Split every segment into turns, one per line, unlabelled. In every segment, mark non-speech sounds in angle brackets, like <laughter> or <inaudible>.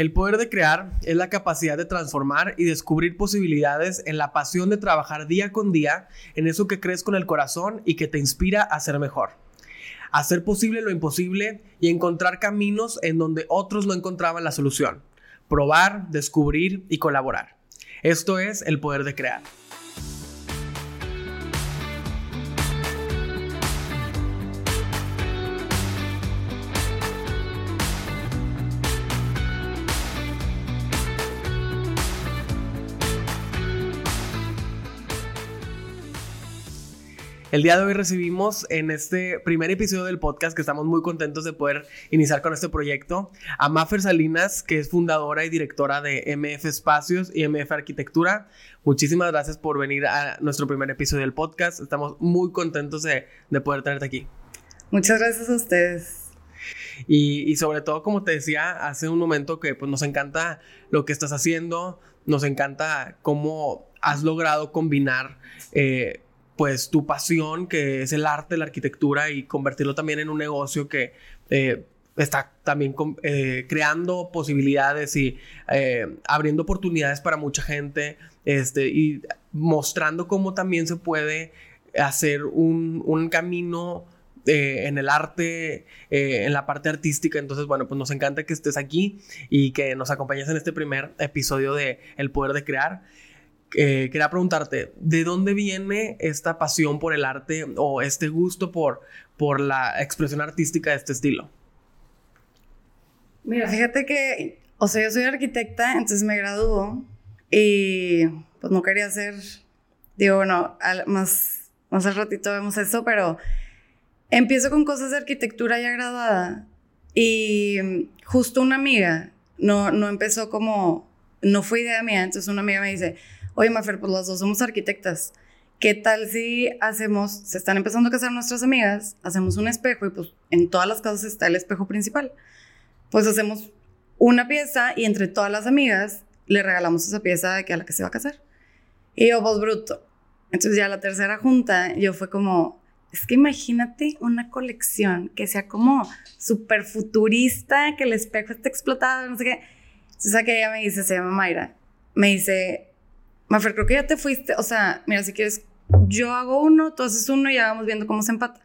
El poder de crear es la capacidad de transformar y descubrir posibilidades en la pasión de trabajar día con día en eso que crees con el corazón y que te inspira a ser mejor. Hacer posible lo imposible y encontrar caminos en donde otros no encontraban la solución. Probar, descubrir y colaborar. Esto es el poder de crear. El día de hoy recibimos en este primer episodio del podcast que estamos muy contentos de poder iniciar con este proyecto a Maffer Salinas, que es fundadora y directora de MF Espacios y MF Arquitectura. Muchísimas gracias por venir a nuestro primer episodio del podcast. Estamos muy contentos de, poder tenerte aquí.
Muchas gracias a ustedes.
Y, sobre todo, como te decía hace un momento, que pues nos encanta lo que estás haciendo, nos encanta cómo has logrado combinar eh, pues tu pasión, que es el arte, la arquitectura, y convertirlo también en un negocio que eh, está también eh, creando posibilidades y eh, abriendo oportunidades para mucha gente, este, y mostrando cómo también se puede hacer un, camino en el arte, en la parte artística. Entonces, bueno, pues nos encanta que estés aquí y que nos acompañes en este primer episodio de El Poder de Crear. Eh, quería preguntarte, ¿de dónde viene esta pasión por el arte o este gusto por, por la expresión artística de este estilo?
Mira, fíjate que, o sea, yo soy arquitecta, entonces me graduó y pues no quería hacer, digo, bueno, más, más al ratito vemos eso, pero empiezo con cosas de arquitectura ya graduada y justo una amiga, no, no empezó como, no fue idea mía, entonces una amiga me dice, oye, Mafer, pues las dos somos arquitectas. ¿Qué tal si hacemos, se están empezando a casar nuestras amigas, hacemos un espejo y pues en todas las casas está el espejo principal? Pues hacemos una pieza y entre todas las amigas le regalamos esa pieza de que a la que se va a casar. Y yo, pues bruto. Entonces ya la tercera junta, yo fue como, es que imagínate una colección que sea como súper futurista, que el espejo esté explotado, no sé qué. Entonces que ella me dice, se llama Mayra, me dice, Mafer, creo que ya te fuiste. O sea, mira, si quieres, yo hago uno, tú haces uno y ya vamos viendo cómo se empata.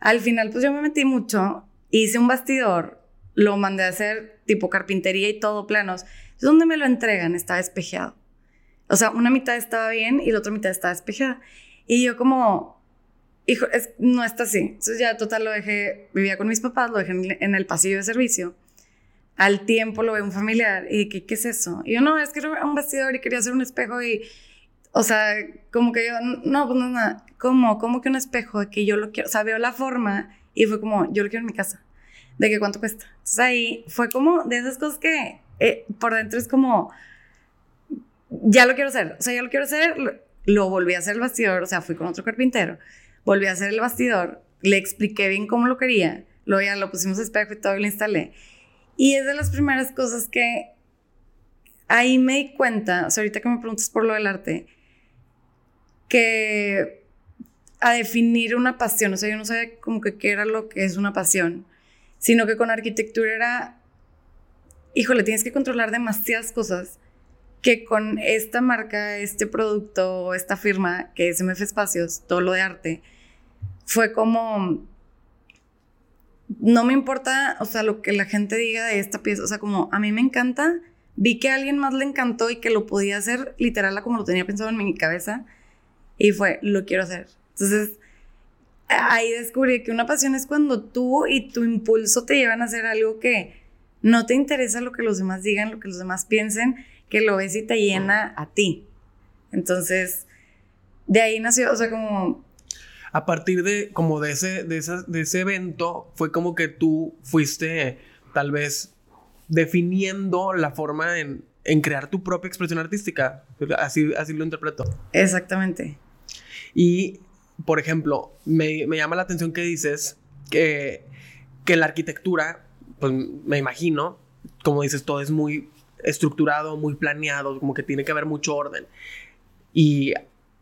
Al final, pues yo me metí mucho, hice un bastidor, lo mandé a hacer tipo carpintería y todo, planos. ¿Dónde me lo entregan? Estaba espejeado. O sea, una mitad estaba bien y la otra mitad estaba despejada. Y yo como, hijo, no está así. Entonces ya total lo dejé, vivía con mis papás, lo dejé en el pasillo de servicio al tiempo lo ve un familiar y ¿qué, ¿qué es eso? Y yo, no, es que era un vestidor y quería hacer un espejo y, o sea, como que yo, no, pues no, nada, ¿cómo? ¿Cómo que un espejo? Que yo lo quiero, o sea, veo la forma y fue como, yo lo quiero en mi casa. ¿De qué cuánto cuesta? Entonces ahí fue como de esas cosas que eh, por dentro es como, ya lo quiero hacer, o sea, ya lo quiero hacer, lo, lo volví a hacer el bastidor, o sea, fui con otro carpintero, volví a hacer el bastidor, le expliqué bien cómo lo quería, luego ya lo pusimos espejo y todo y lo instalé. Y es de las primeras cosas que ahí me di cuenta, o sea, ahorita que me preguntas por lo del arte, que a definir una pasión, o sea, yo no sabía como que era lo que es una pasión, sino que con arquitectura era, híjole, tienes que controlar demasiadas cosas que con esta marca, este producto, esta firma que es MF Espacios, todo lo de arte, fue como no me importa, o sea, lo que la gente diga de esta pieza, o sea, como a mí me encanta, vi que a alguien más le encantó y que lo podía hacer literal como lo tenía pensado en mi cabeza y fue, lo quiero hacer. Entonces, ahí descubrí que una pasión es cuando tú y tu impulso te llevan a hacer algo que no te interesa lo que los demás digan, lo que los demás piensen, que lo ves y te llena a ti. Entonces, de ahí nació, o sea, como
a partir de como de ese, de, de ese evento, fue como que tú fuiste tal vez definiendo la forma en, crear tu propia expresión artística. Así, así lo interpreto.
Exactamente.
Y, por ejemplo, me, llama la atención que dices que, que la arquitectura, pues me imagino, como dices, todo es muy estructurado, muy planeado, como que tiene que haber mucho orden. Y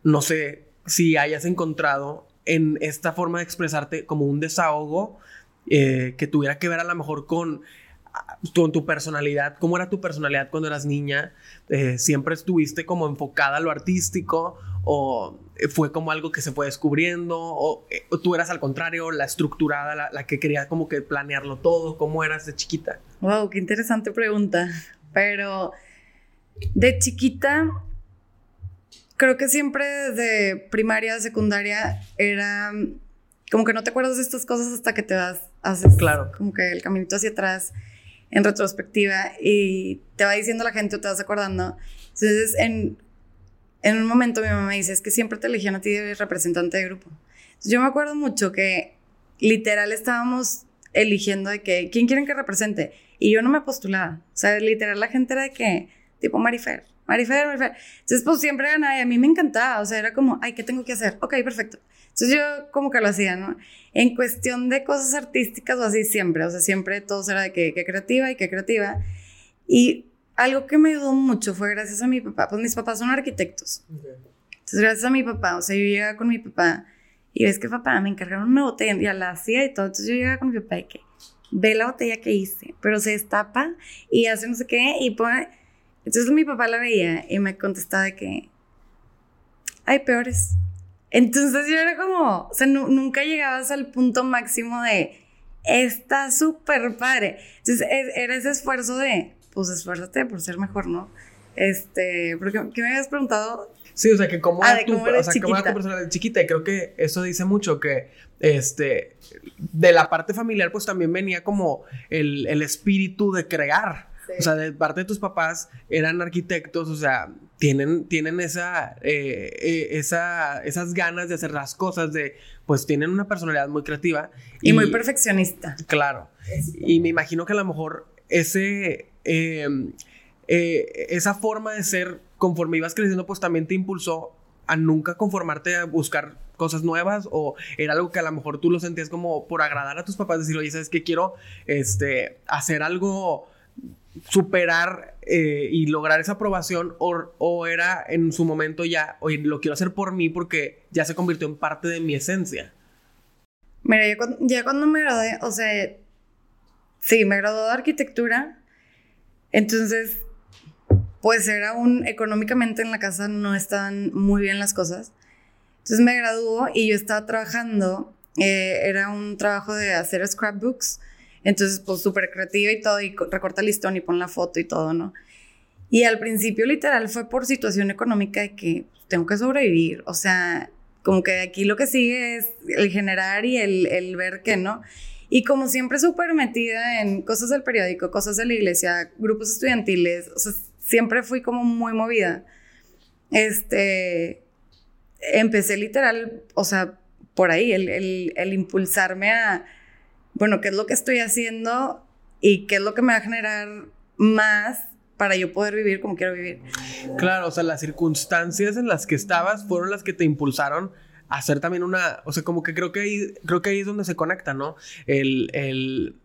no sé si hayas encontrado en esta forma de expresarte como un desahogo eh, que tuviera que ver a lo mejor con con tu personalidad, ¿cómo era tu personalidad cuando eras niña? Eh, ¿Siempre estuviste como enfocada a lo artístico o fue como algo que se fue descubriendo o, eh, tú eras al contrario, la estructurada, la, la, que quería como que planearlo todo? ¿Cómo eras de chiquita?
Wow, qué interesante pregunta. Pero de chiquita, creo que siempre desde primaria, secundaria, era como que no te acuerdas de estas cosas hasta que te vas, haces
claro.
como que el caminito hacia atrás en retrospectiva y te va diciendo la gente o te vas acordando. Entonces, en, en un momento mi mamá me dice, es que siempre te elegían a ti de representante de grupo. Entonces, yo me acuerdo mucho que literal estábamos eligiendo de que, ¿quién quieren que represente? Y yo no me postulaba. O sea, literal la gente era de que, tipo Marifer, Marifer, Marifer. Entonces, pues siempre ganaba y a mí me encantaba. O sea, era como, ay, ¿qué tengo que hacer? Ok, perfecto. Entonces yo como que lo hacía, ¿no? En cuestión de cosas artísticas o así siempre, o sea, siempre todo era de que, creativa y que creativa. Y algo que me ayudó mucho fue gracias a mi papá, pues mis papás son arquitectos. Entonces gracias a mi papá, o sea, yo llegaba con mi papá y ves que papá me encargaron una botella, ya la hacía y todo, entonces yo llegaba con mi papá y que ve la botella que hice, pero se destapa y hace no sé qué y pone... Entonces mi papá la veía y me contestaba de que hay peores. Entonces yo era como, o sea, nunca llegabas al punto máximo de, está súper padre. Entonces era ese esfuerzo de, pues esfuérzate por ser mejor, ¿no? Este, porque ¿qué me habías preguntado?
Sí, o sea, que como ah, tu, o sea, cómo era tu persona de chiquita, y creo que eso dice mucho que, este, de la parte familiar, pues también venía como el, el espíritu de crear, o sea, de parte de tus papás eran arquitectos, o sea, tienen, tienen esa, eh, eh, esa, esas ganas de hacer las cosas, de, pues tienen una personalidad muy creativa.
Y, muy perfeccionista.
Claro. Y me imagino que a lo mejor ese, em, eh, esa forma de ser, conforme ibas creciendo, pues también te impulsó a nunca conformarte a buscar cosas nuevas o era algo que a lo mejor tú lo sentías como por agradar a tus papás, decir, oye, ¿sabes qué? Quiero este, hacer algo superar eh, y lograr esa aprobación o, era en su momento ya, oye, lo quiero hacer por mí porque ya se convirtió en parte de mi esencia?
Mira, ya cuando, me gradué, o sea, sí, me gradué de arquitectura, entonces, pues era un, económicamente en la casa no estaban muy bien las cosas. Entonces me graduó y yo estaba trabajando, eh, era un trabajo de hacer scrapbooks entonces, pues súper creativa y todo, y recorta el listón y pon la foto y todo, ¿no? Y al principio literal fue por situación económica de que tengo que sobrevivir, o sea, como que aquí lo que sigue es el generar y el, el ver que, ¿no? Y como siempre súper metida en cosas del periódico, cosas de la iglesia, grupos estudiantiles, o sea, siempre fui como muy movida. Este, empecé literal, o sea, por ahí, el, el, el impulsarme a bueno, qué es lo que estoy haciendo y qué es lo que me va a generar más para yo poder vivir como quiero vivir.
Claro, o sea, las circunstancias en las que estabas fueron las que te impulsaron a hacer también una, o sea, como que creo que ahí, creo que ahí es donde se conecta, ¿no? El, el,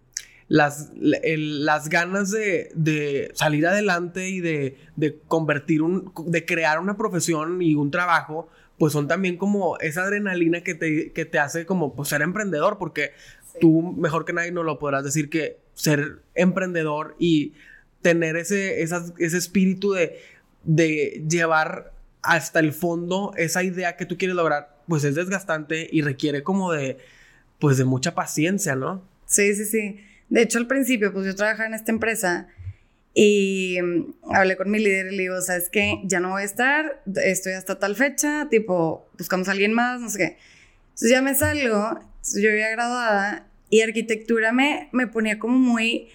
las, las ganas de, de, salir adelante y de, de convertir un, de crear una profesión y un trabajo, pues son también como esa adrenalina que te, que te hace como pues, ser emprendedor, porque tú mejor que nadie no lo podrás decir que ser emprendedor y tener ese, ese espíritu de, de llevar hasta el fondo esa idea que tú quieres lograr, pues es desgastante y requiere como de, pues de mucha paciencia, ¿no?
Sí, sí, sí. De hecho, al principio, pues yo trabajaba en esta empresa y mm, hablé con mi líder y le digo, ¿sabes qué? Ya no voy a estar, estoy hasta tal fecha, tipo, buscamos a alguien más, no sé qué. Entonces ya me salgo yo había graduada y arquitectura me, me ponía como muy...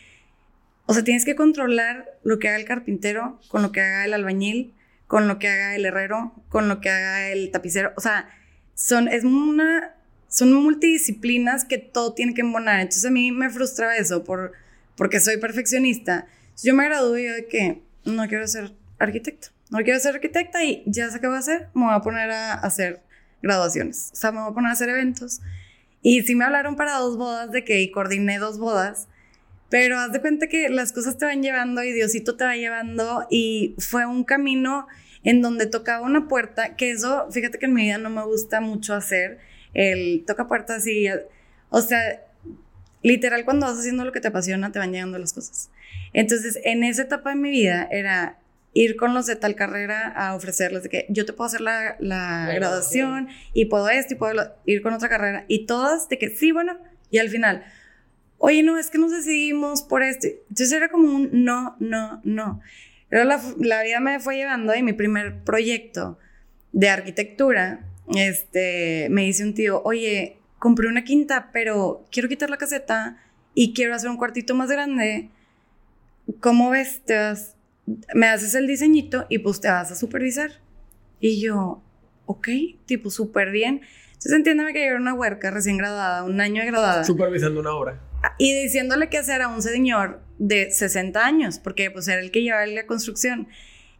O sea, tienes que controlar lo que haga el carpintero, con lo que haga el albañil, con lo que haga el herrero, con lo que haga el tapicero. O sea, son, es una, son multidisciplinas que todo tiene que embonar. Entonces a mí me frustraba eso por, porque soy perfeccionista. yo me gradué y yo de que no quiero ser arquitecto. No quiero ser arquitecta y ya sé qué voy a hacer. Me voy a poner a hacer graduaciones. O sea, me voy a poner a hacer eventos. Y sí me hablaron para dos bodas de que coordiné dos bodas, pero haz de cuenta que las cosas te van llevando y Diosito te va llevando y fue un camino en donde tocaba una puerta, que eso, fíjate que en mi vida no me gusta mucho hacer, el toca puertas y, o sea, literal cuando vas haciendo lo que te apasiona te van llegando las cosas. Entonces, en esa etapa de mi vida era ir con los de tal carrera a ofrecerles de que yo te puedo hacer la, la graduación y puedo esto y puedo ir con otra carrera y todas de que sí, bueno, y al final, oye, no, es que nos decidimos por esto. Entonces era como un no, no, no. Pero la, la vida me fue llevando y mi primer proyecto de arquitectura, este, me dice un tío, oye, compré una quinta, pero quiero quitar la caseta y quiero hacer un cuartito más grande. ¿Cómo ves? Te vas, me haces el diseñito y pues te vas a supervisar. Y yo, ok, tipo, súper bien. Entonces entiéndeme que yo era una huerca recién graduada, un año de graduada.
Supervisando una obra.
Y diciéndole qué hacer a un señor de 60 años, porque pues era el que llevaba la construcción.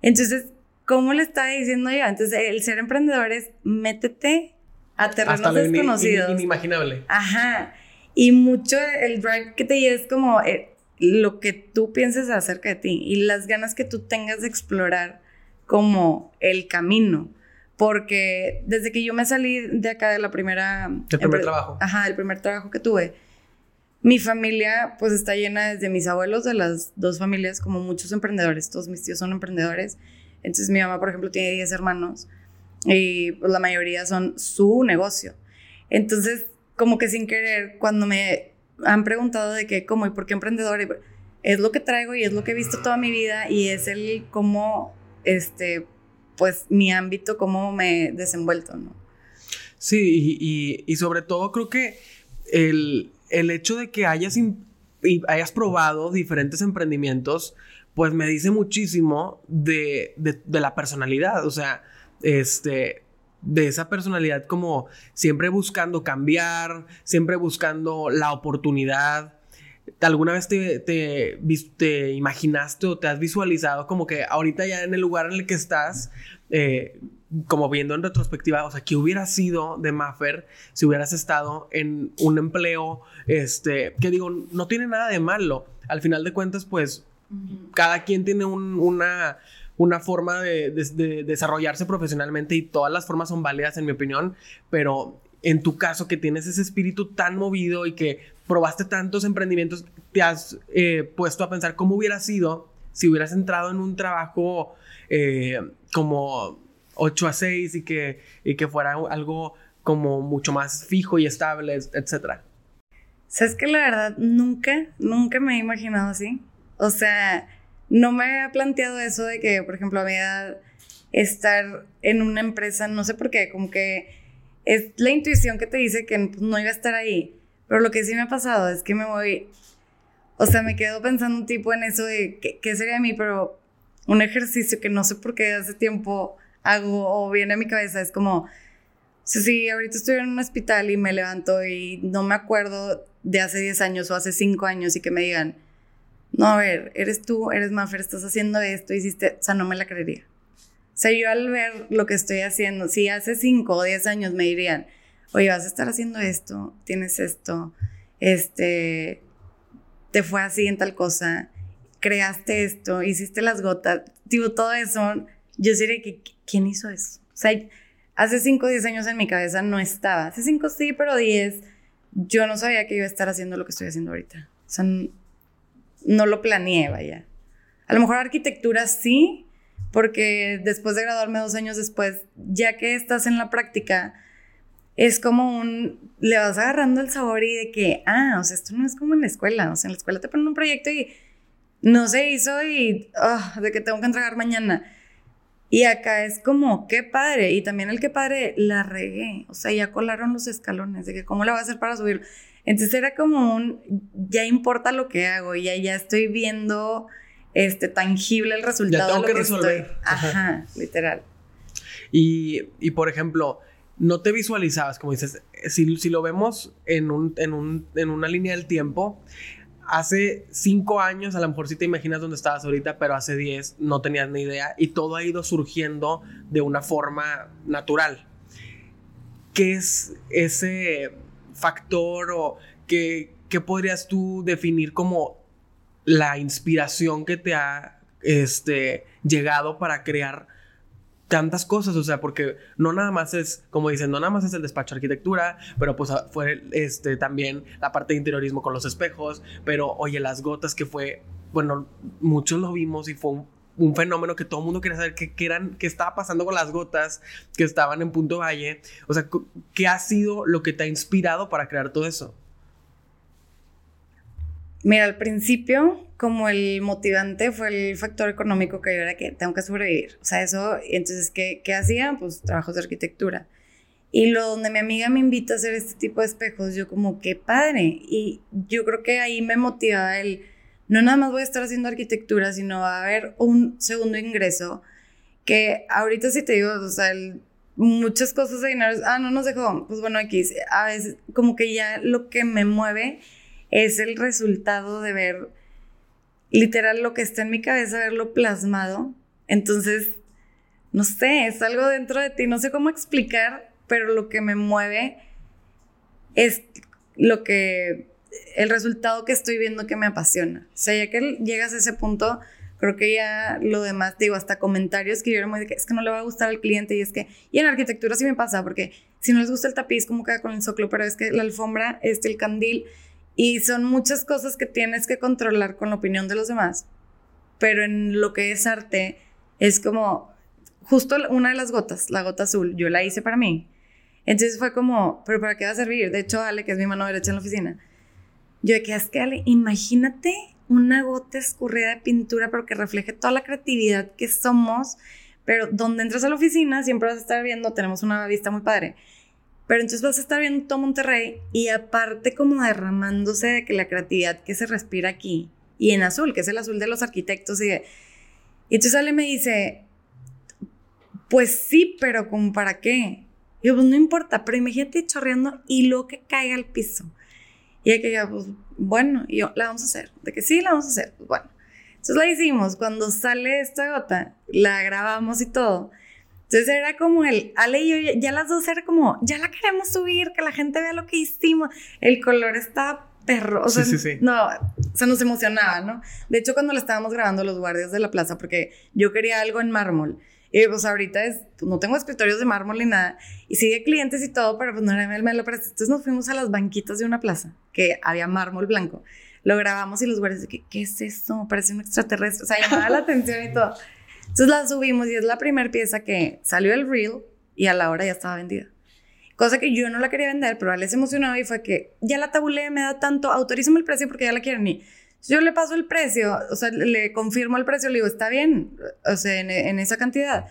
Entonces, ¿cómo le estaba diciendo yo? Entonces, el ser emprendedor es métete a terrenos desconocidos.
inimaginable.
Ajá. Y mucho el drive que te lleva es como eh, lo que tú pienses acerca de ti y las ganas que tú tengas de explorar como el camino. Porque desde que yo me salí de acá de la primera...
El primer trabajo.
Ajá, el primer trabajo que tuve. Mi familia pues está llena desde mis abuelos de las dos familias como muchos emprendedores. Todos mis tíos son emprendedores. Entonces mi mamá, por ejemplo, tiene 10 hermanos y pues, la mayoría son su negocio. Entonces, como que sin querer, cuando me han preguntado de qué, cómo y por qué emprendedor, es lo que traigo y es lo que he visto toda mi vida y es el cómo, este, pues mi ámbito, cómo me he desenvuelto, ¿no?
Sí, y, y, sobre todo creo que el, el hecho de que hayas, hayas probado diferentes emprendimientos, pues me dice muchísimo de, de la personalidad, o sea, este, de esa personalidad como siempre buscando cambiar, siempre buscando la oportunidad. ¿Alguna vez te, te, imaginaste o te has visualizado como que ahorita ya en el lugar en el que estás, eh, como viendo en retrospectiva, o sea, ¿qué hubiera sido de Maffer si hubieras estado en un empleo, este, que digo, no tiene nada de malo. Al final de cuentas, pues, cada quien tiene una una forma de, desarrollarse profesionalmente y todas las formas son válidas en mi opinión, pero en tu caso que tienes ese espíritu tan movido y que probaste tantos emprendimientos, te has eh, puesto a pensar cómo hubiera sido si hubieras entrado en un trabajo eh, como 8 a 6 y que, y que fuera algo como mucho más fijo y estable, etcétera.
Sabes que la verdad nunca, nunca me he imaginado así. O sea, no me había planteado eso de que, por ejemplo, a mi edad, estar en una empresa, no sé por qué, como que es la intuición que te dice que pues, no iba a estar ahí. Pero lo que sí me ha pasado es que me voy, o sea, me quedo pensando un tipo en eso de qué, sería de mí, pero un ejercicio que no sé por qué hace tiempo hago o viene a mi cabeza es como, si, si ahorita estoy en un hospital y me levanto y no me acuerdo de hace 10 años o hace 5 años y que me digan, no, a ver, eres tú, eres Maffer, estás haciendo esto, hiciste, o sea, no me la creería. O sea, yo al ver lo que estoy haciendo, si hace 5 o 10 años me dirían, oye, vas a estar haciendo esto, tienes esto, este, te fue así en tal cosa, creaste esto, hiciste las gotas, tipo, todo eso, yo diría que, ¿quién hizo eso? O sea, hace 5 o 10 años en mi cabeza no estaba, hace 5 sí, pero 10, yo no sabía que iba a estar haciendo lo que estoy haciendo ahorita. O sea, no lo planeé, vaya. A lo mejor arquitectura sí, porque después de graduarme dos años después, ya que estás en la práctica, es como un, le vas agarrando el sabor y de que, ah, o sea, esto no es como en la escuela, o sea, en la escuela te ponen un proyecto y no se hizo y, ah, de que tengo que entregar mañana. Y acá es como, qué padre, y también el qué padre, la regué, o sea, ya colaron los escalones, de que cómo le va a hacer para subir. Entonces era como un, ya importa lo que hago, ya, ya estoy viendo este, tangible el resultado.
Ya tengo que, resolver.
Ajá, literal.
Y, y, por ejemplo, no te visualizabas, como dices, si, si lo vemos en, un, en, un, en una línea del tiempo, hace cinco años, a lo mejor sí te imaginas dónde estabas ahorita, pero hace diez no tenías ni idea y todo ha ido surgiendo de una forma natural. ¿Qué es ese factor o qué, podrías tú definir como la inspiración que te ha este, llegado para crear tantas cosas, o sea, porque no nada más es, como dicen, no nada más es el despacho de arquitectura, pero pues ah, fue este también la parte de interiorismo con los espejos, pero oye, las gotas que fue, bueno, muchos lo vimos y fue un, fenómeno que todo el mundo quería saber qué, eran, qué estaba pasando con las gotas que estaban en Punto Valle, o sea, ¿qué ha sido lo que te ha inspirado para crear todo eso?
Mira, al principio, como el motivante fue el factor económico que yo era que tengo que sobrevivir. O sea, eso, entonces, ¿qué, qué hacía? Pues trabajos de arquitectura. Y lo donde mi amiga me invita a hacer este tipo de espejos, yo como, qué padre. Y yo creo que ahí me motivaba el, no nada más voy a estar haciendo arquitectura, sino va a haber un segundo ingreso que ahorita sí te digo, o sea, muchas cosas de dinero, ah, no nos dejó, pues bueno, aquí, a veces como que ya lo que me mueve es el resultado de ver literal lo que está en mi cabeza, verlo plasmado. Entonces, no sé, es algo dentro de ti, no sé cómo explicar, pero lo que me mueve es lo que, el resultado que estoy viendo que me apasiona. O sea, ya que llegas a ese punto, creo que ya lo demás, digo, hasta comentarios que yo muy de que es que no le va a gustar al cliente y es que, y en arquitectura sí me pasa, porque si no les gusta el tapiz, como queda con el zócalo, pero es que la alfombra, este, el candil, y son muchas cosas que tienes que controlar con la opinión de los demás. Pero en lo que es arte, es como justo una de las gotas, la gota azul, yo la hice para mí. Entonces fue como, ¿pero para qué va a servir? De hecho, Ale, que es mi mano derecha en la oficina, yo de que es que Ale, imagínate una gota escurrida de pintura, pero que refleje toda la creatividad que somos. Pero donde entras a la oficina, siempre vas a estar viendo, tenemos una vista muy padre pero entonces vas a estar viendo todo Monterrey y aparte como derramándose de que la creatividad que se respira aquí y en azul, que es el azul de los arquitectos y, y entonces me dice, pues sí, pero como para qué? Y yo, pues no importa, pero imagínate chorreando y lo que caiga al piso. Y ella que ya, pues bueno, y yo, la vamos a hacer. De que sí, la vamos a hacer. Pues bueno. Entonces la hicimos. Cuando sale esta gota, la grabamos y todo. Entonces era como el, Ale y yo, ya las dos era como, ya la queremos subir, que la gente vea lo que hicimos. El color está perro, o sea, sí, sí, sí. no, se nos emocionaba, ¿no? De hecho, cuando la estábamos grabando los guardias de la plaza, porque yo quería algo en mármol, y pues ahorita es, no tengo escritorios de mármol ni nada, y sigue clientes y todo, pero pues no era el melo Entonces nos fuimos a las banquitas de una plaza, que había mármol blanco. Lo grabamos y los guardias que, ¿qué es esto? Parece un extraterrestre. O sea, llamaba la atención y todo. Entonces la subimos y es la primera pieza que salió el reel y a la hora ya estaba vendida. Cosa que yo no la quería vender, pero él se emocionó y fue que ya la tabulé, me da tanto, autorízame el precio porque ya la quieren y yo le paso el precio, o sea, le confirmo el precio, le digo, está bien, o sea, en, esa cantidad.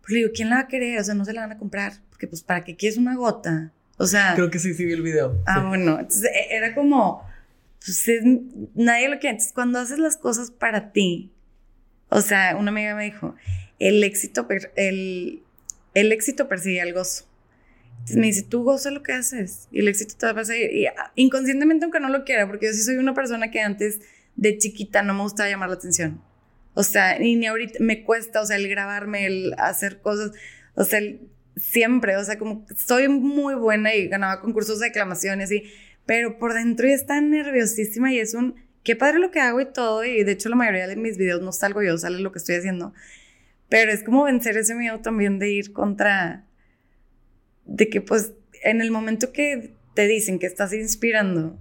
Pues le digo, ¿quién la va a querer? O sea, no se la van a comprar, porque pues para qué quieres una gota. O sea...
Creo que sí, sí vi el video.
Ah, bueno, entonces e, era como, pues nadie lo quiere. Entonces, cuando haces las cosas para ti, o sea, una amiga me dijo, el éxito, el, el éxito persigue al gozo. Entonces me dice, tú goza lo que haces y el éxito te va a pasar. Y ah, inconscientemente, aunque no lo quiera, porque yo sí soy una persona que antes de chiquita no me gustaba llamar la atención. O sea, ni, ni ahorita me cuesta, o sea, el grabarme, el hacer cosas, o sea, siempre, o sea, como soy muy buena y ganaba concursos de declamaciones y, pero por dentro ya está nerviosísima y es un qué padre lo que hago y todo, y de hecho la mayoría de mis videos no salgo yo, sale lo que estoy haciendo, pero es como vencer ese miedo también de ir contra, de que pues en el momento que te dicen que estás inspirando,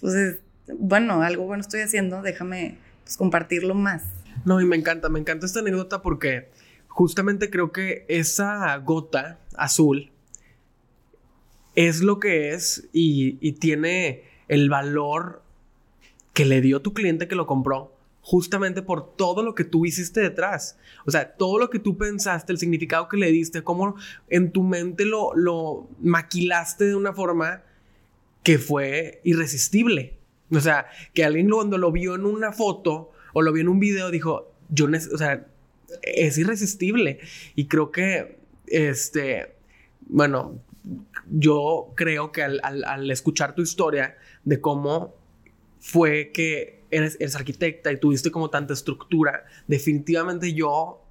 pues es, bueno, algo bueno estoy haciendo, déjame pues, compartirlo más.
No, y me encanta, me encanta esta anécdota porque justamente creo que esa gota azul es lo que es y, tiene el valor que le dio tu cliente que lo compró justamente por todo lo que tú hiciste detrás. O sea, todo lo que tú pensaste, el significado que le diste, cómo en tu mente lo maquilaste de una forma que fue irresistible. O sea, que alguien cuando lo vio en una foto o lo vio en un video dijo, yo, o sea, es irresistible. Y creo que, este, bueno, yo creo que al escuchar tu historia de cómo fue que eres, arquitecta y tuviste como tanta estructura. Definitivamente yo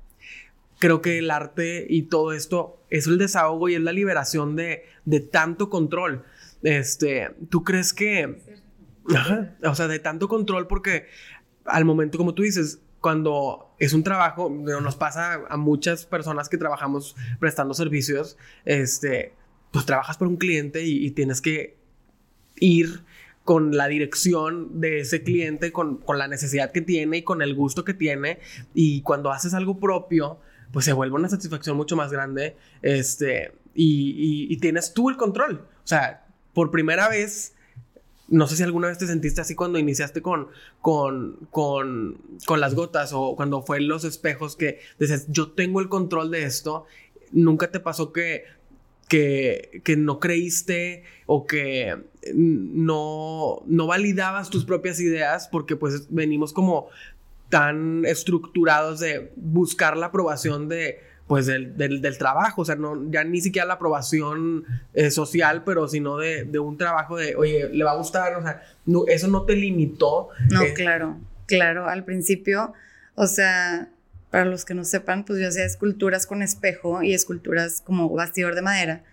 creo que el arte y todo esto es el desahogo y es la liberación de, de tanto control. Este, ¿tú crees que... o sea, de tanto control porque al momento, como tú dices, cuando es un trabajo, nos pasa a muchas personas que trabajamos prestando servicios, este, pues trabajas por un cliente y, tienes que ir con la dirección de ese cliente, con, con, la necesidad que tiene y con el gusto que tiene. Y cuando haces algo propio, pues se vuelve una satisfacción mucho más grande. Este, y, y tienes tú el control. O sea, por primera vez no sé si alguna vez te sentiste así cuando iniciaste con, con, con, con las gotas o cuando fue los espejos que dices, yo tengo el control de esto. Nunca te pasó que, que, que no creíste o que no, no validabas tus propias ideas porque pues venimos como tan estructurados de buscar la aprobación de pues del, del, trabajo, o sea, no, ya ni siquiera la aprobación eh, social, pero sino de, de, un trabajo de, oye, le va a gustar, o sea, no, eso no te limitó.
No, eh, claro, claro, al principio, o sea, para los que no sepan, pues yo hacía esculturas con espejo y esculturas como bastidor de madera.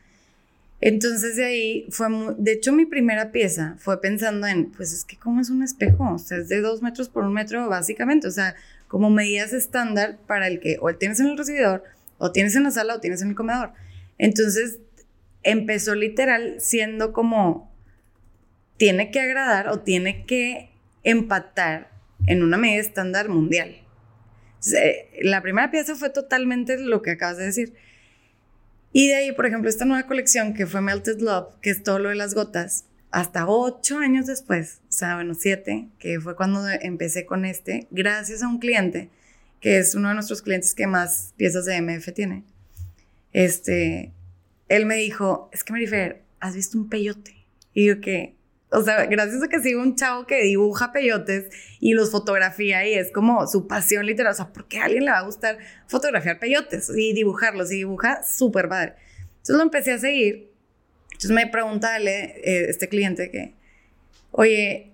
Entonces de ahí fue, de hecho mi primera pieza fue pensando en, pues es que como es un espejo, o sea, es de dos metros por un metro básicamente, o sea, como medidas estándar para el que o tienes en el recibidor o tienes en la sala o tienes en el comedor. Entonces empezó literal siendo como, tiene que agradar o tiene que empatar en una medida estándar mundial. Eh, la primera pieza fue totalmente lo que acabas de decir. Y de ahí, por ejemplo, esta nueva colección que fue Melted Love, que es todo lo de las gotas, hasta ocho años después, o sea, bueno, siete, que fue cuando empecé con este, gracias a un cliente que es uno de nuestros clientes que más piezas de MF tiene, este, él me dijo, es que Marifer, ¿has visto un peyote? Y yo que, o sea, gracias a que sigo un chavo que dibuja peyotes y los fotografía y es como su pasión literal, o sea, ¿por qué a alguien le va a gustar fotografiar peyotes y dibujarlos? Y dibuja súper padre. Entonces lo empecé a seguir. Entonces me pregunta eh, este cliente que, oye,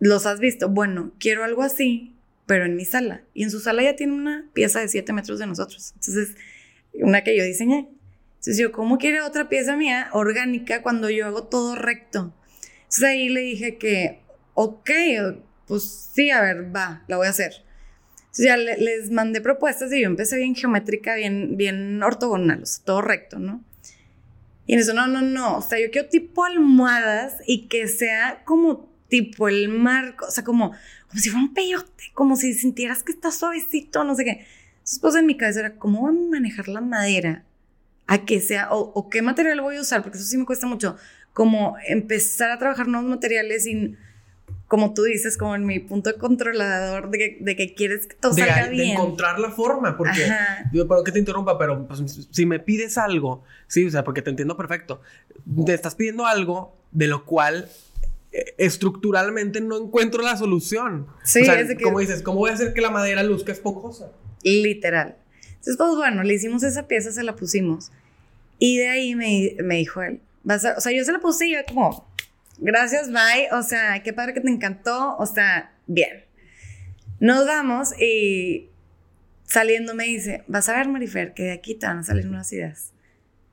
¿los has visto? Bueno, quiero algo así, pero en mi sala. Y en su sala ya tiene una pieza de 7 metros de nosotros. Entonces, una que yo diseñé. Entonces yo, ¿cómo quiere otra pieza mía orgánica cuando yo hago todo recto? Entonces ahí le dije que, ok, pues sí, a ver, va, la voy a hacer. Entonces ya les mandé propuestas y yo empecé bien geométrica, bien, bien ortogonal, o sea, todo recto, ¿no? Y en eso, no, no, no, o sea, yo quiero tipo almohadas y que sea como tipo el marco, o sea, como, como si fuera un peyote, como si sintieras que está suavecito, no sé qué. Entonces, pues en mi cabeza era, ¿cómo voy a manejar la madera? A que sea, o, qué material voy a usar, porque eso sí me cuesta mucho, como empezar a trabajar nuevos materiales y como tú dices, como en mi punto de controlador de que, quieres que todo salga bien.
De encontrar la forma, porque, yo, perdón que te interrumpa, pero pues, si me pides algo, sí, o sea, porque te entiendo perfecto, te estás pidiendo algo de lo cual estructuralmente no encuentro la solución. Sí, o sea, como dices, ¿cómo voy a hacer que la madera luzca esponjosa?
Literal. Entonces, pues bueno, le hicimos esa pieza, se la pusimos. Y de ahí me, me dijo él, vas o sea, yo se la puse y yo como, gracias, bye. O sea, qué padre que te encantó. O sea, bien. Nos vamos y saliendo me dice, vas a ver, Marifer, que de aquí te van a salir unas ideas.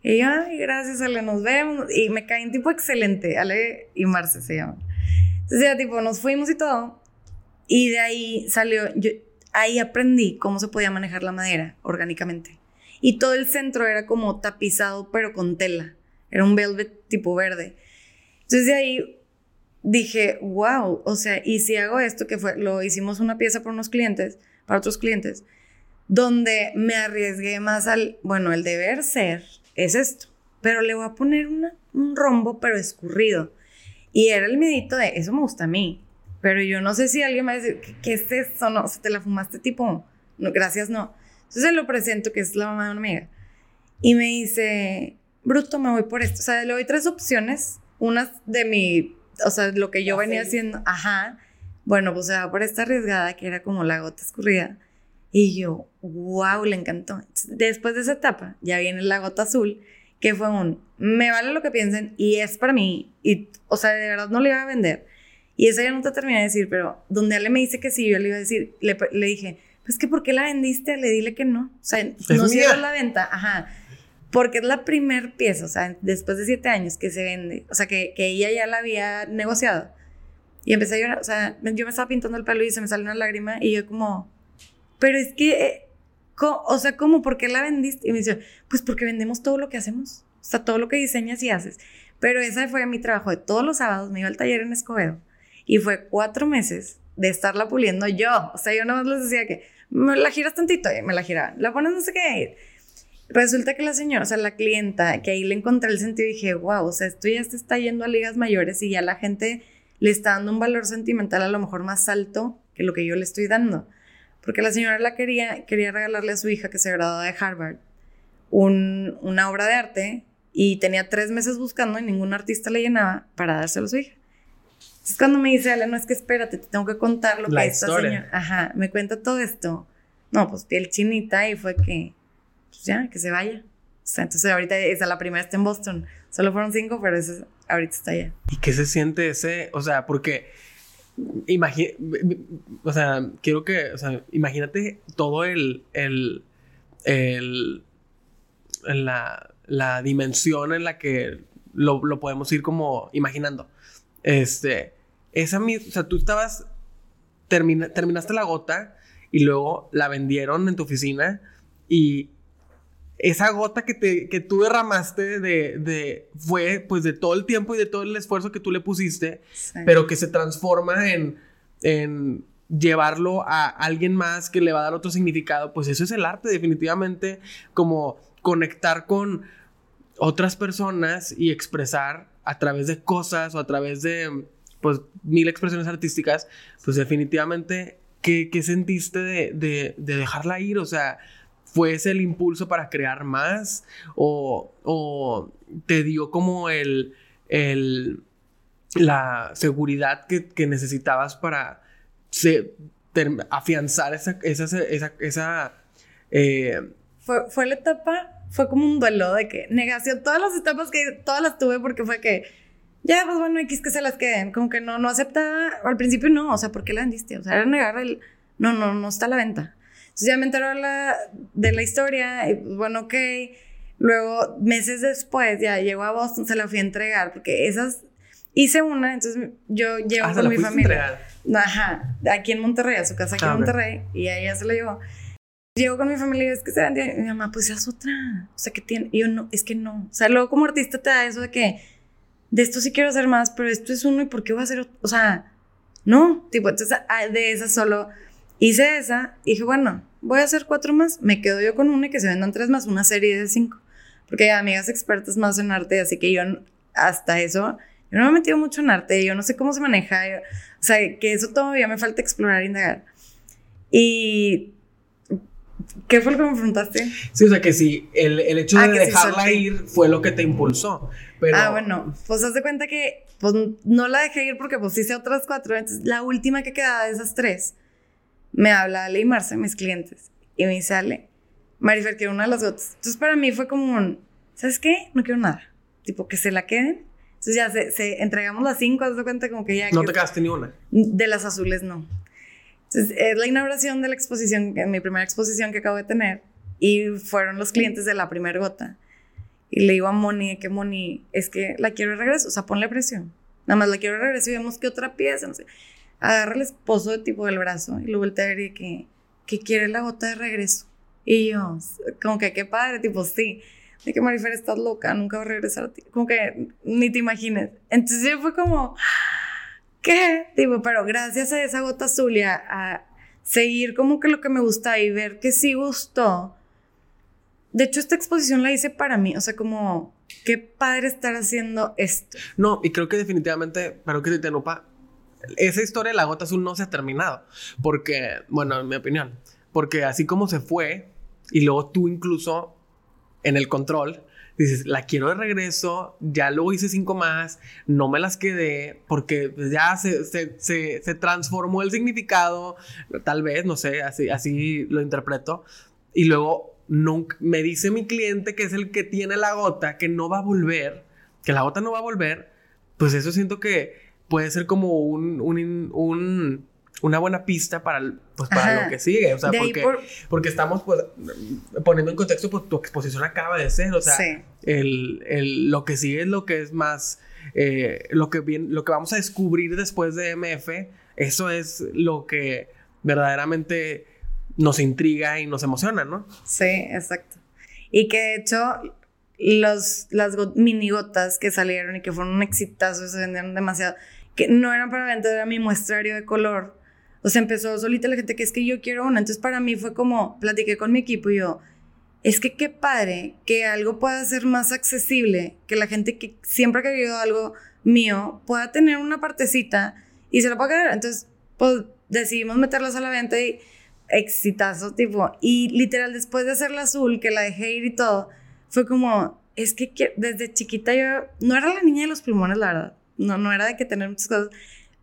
Y yo, ay, gracias, Ale, nos vemos. Y me caen tipo excelente, Ale y Marce se llaman. Entonces ya tipo nos fuimos y todo. Y de ahí salió, yo ahí aprendí cómo se podía manejar la madera orgánicamente. Y todo el centro era como tapizado, pero con tela. Era un velvet tipo verde. Entonces de ahí dije, wow, o sea, y si hago esto, que fue, lo hicimos una pieza para unos clientes, para otros clientes, donde me arriesgué más al, bueno, el deber ser, es esto. Pero le voy a poner un rombo, pero escurrido. Y era el medito de, eso me gusta a mí. Pero yo no sé si alguien me va a decir, ¿qué, es eso? No, se te la fumaste tipo, no, gracias, no. Entonces se lo presento, que es la mamá de una amiga. Y me dice, bruto, me voy por esto. O sea, le doy tres opciones. Una de mi, o sea, lo que yo venía haciendo. Ajá. Bueno, pues se va por esta arriesgada, que era como la gota escurrida. Y yo, wow, le encantó. Después de esa etapa, ya viene la gota azul, que fue un, me vale lo que piensen y es para mí. Y, o sea, de verdad no le iba a vender. Y esa ya no te terminé de decir, pero donde Ale me dice que sí, yo le iba a decir, le, le dije, pues que ¿por qué la vendiste? Le dile que no. O sea, no cierras la venta. Ajá. Porque es la primer pieza, o sea, después de siete años que se vende, o sea, que, que ella ya la había negociado. Y empecé a llorar, o sea, yo me estaba pintando el pelo y se me salió una lágrima y yo como, pero es que, eh, o sea, ¿cómo? ¿Por qué la vendiste? Y me dice, pues porque vendemos todo lo que hacemos, o sea, todo lo que diseñas y haces. Pero ese fue mi trabajo de todos los sábados, me iba al taller en Escobedo y fue cuatro meses de estarla puliendo yo. O sea, yo nada más les decía que me la giras tantito y me la giraban, la pones no sé qué. Resulta que la señora, o sea, la clienta, que ahí le encontré el sentido y dije, wow, o sea, esto ya se está yendo a ligas mayores y ya la gente le está dando un valor sentimental a lo mejor más alto que lo que yo le estoy dando. Porque la señora la quería, quería regalarle a su hija que se graduó de Harvard una obra de arte y tenía tres meses buscando y ningún artista le llenaba para dárselo a su hija. Entonces cuando me dice, Ale, no es que espérate, te tengo que contar lo que esta señora, ajá, me cuenta todo esto. No, pues piel chinita y fue que, pues ya, que se vaya. O sea, entonces ahorita esa la primera está en Boston. Solo fueron cinco, pero esa ahorita está allá.
¿Y qué se siente ese? O sea, porque o sea, quiero que, o sea, imagínate todo el, el, el, la, la dimensión en la que lo, lo, podemos ir como imaginando. Este, esa misma, o sea, tú estabas, terminaste la gota y luego la vendieron en tu oficina y esa gota que, te, que tú derramaste de, de, fue pues de todo el tiempo y de todo el esfuerzo que tú le pusiste, pero que se transforma en, en llevarlo a alguien más que le va a dar otro significado, pues eso es el arte definitivamente, como conectar con otras personas y expresar a través de cosas o a través de pues mil expresiones artísticas, pues definitivamente, ¿qué, qué sentiste de, de, de dejarla ir? O sea, ¿Fue ese el impulso para crear más? ¿O, te dio como el, el la seguridad que, necesitabas para afianzar esa... esa, eh,
fue, fue la etapa, fue como un duelo de que negación, todas las etapas que todas las tuve porque fue que ya, pues bueno, X que se las queden. Como que no, no aceptaba, al principio no, o sea, ¿por qué la vendiste? O sea, era negar el, no, no, no está a la venta. Entonces ya me enteró la, de la historia y bueno, ok. Luego, meses después, ya llegó a Boston, se la fui a entregar, porque esas hice una, entonces yo llevo ah, con mi familia. Ajá, aquí en Monterrey, a su casa aquí en ah, Monterrey, y a ella se la llevó. Llego con mi familia y es que se y mi mamá, pues es otra. O sea, que tiene. Y yo no, es que no. O sea, luego como artista te da eso de que de esto sí quiero hacer más, pero esto es uno y ¿por qué voy a hacer otro? O sea, no. Tipo, entonces ah, de esa solo Hice esa y dije, bueno, voy a hacer cuatro más. Me quedo yo con una y que se vendan tres más, una serie de cinco. Porque hay amigas expertas más en arte, así que yo hasta eso, yo no me he metido mucho en arte, yo no sé cómo se maneja. o sea, que eso todavía me falta explorar e indagar. Y ¿Qué fue lo que me preguntaste?
Sí, o sea que sí, el, el hecho ah, de dejarla ir fue lo que te impulsó. Pero...
Ah, bueno, pues haz de cuenta que pues, no la dejé ir porque pues hice otras cuatro. Entonces, la última que quedaba de esas tres me habla Ale y Marce, mis clientes, y me sale, Marifer, quiero una de las gotas. Entonces para mí fue como un, ¿sabes qué? No quiero nada. Tipo, que se la queden. Entonces ya se, entregamos las cinco, haz de cuenta como que ya...
¿No te quedaste ni una?
De las azules, no. Entonces es la inauguración de la exposición, mi primera exposición que acabo de tener, y fueron los clientes de la primera gota. Y le digo a Moni, que Moni, es que la quiero de regreso, o sea, ponle presión. Nada más la quiero de regreso y vemos que otra pieza, no sé agarra el esposo tipo del brazo y lo voltea a ver y que, que quiere la gota de regreso. Y yo, como que qué padre, tipo, sí. De que Marifer, estás loca, nunca va a regresar a ti. Como que ni te imagines. Entonces yo fue como, ¿qué? Tipo, pero gracias a esa gota azul y a, seguir como que lo que me gusta y ver que sí gustó. De hecho, esta exposición la hice para mí, o sea, como, qué padre estar haciendo esto.
No, y creo que definitivamente, para que te interrumpa, esa historia de la gota azul no se ha terminado. Porque, bueno, en mi opinión, porque así como se fue, y luego tú incluso en el control, dices, la quiero de regreso, ya luego hice cinco más, no me las quedé, porque ya se, se, se, transformó el significado, tal vez, no sé, así, así lo interpreto. Y luego nunca, me dice mi cliente, que es el que tiene la gota, que no va a volver, que la gota no va a volver, pues eso siento que puede ser como un, un, una buena pista para, pues, para lo que sigue. O sea, porque, porque estamos pues, poniendo en contexto, pues tu exposición acaba de ser. O sea, el, el, lo que sigue es lo que es más, eh, lo, que bien, lo que vamos a descubrir después de MF, eso es lo que verdaderamente nos intriga y nos emociona, ¿no?
Sí, exacto. Y que de hecho los, las mini gotas que salieron y que fueron un exitazo, se vendieron demasiado, que no eran para vender, era mi muestrario de color. O sea, empezó solita la gente que es que yo quiero una. Entonces para mí fue como, platiqué con mi equipo y yo, es que qué padre que algo pueda ser más accesible, que la gente que siempre ha querido algo mío pueda tener una partecita y se la pueda quedar. Entonces, pues decidimos meterlas a la venta y exitazo, tipo. Y literal, después de hacerla azul, que la dejé ir y todo, fue como, es que desde chiquita yo no era la niña de los pulmones, la verdad. No, no era de que tener muchas cosas.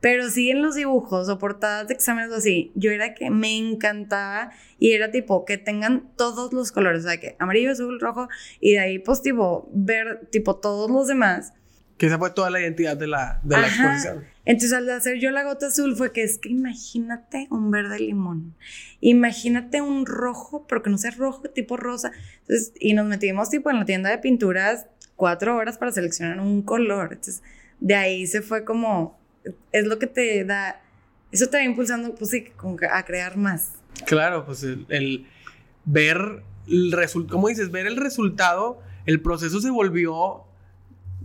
Pero sí en los dibujos o portadas de exámenes o así, yo era que me encantaba y era tipo que tengan todos los colores, o sea, que amarillo, azul, rojo y de ahí pues tipo ver tipo todos los demás.
Que esa fue toda la identidad de la, de la exposición.
Entonces al hacer yo la gota azul fue que es que imagínate un verde limón, imagínate un rojo, pero que no sea rojo, tipo rosa. Entonces, y nos metimos tipo en la tienda de pinturas cuatro horas para seleccionar un color. Entonces de ahí se fue como es lo que te da, eso te va impulsando, pues sí, a crear más.
Claro, pues el, ver el resultado, como dices, ver el resultado, el proceso se volvió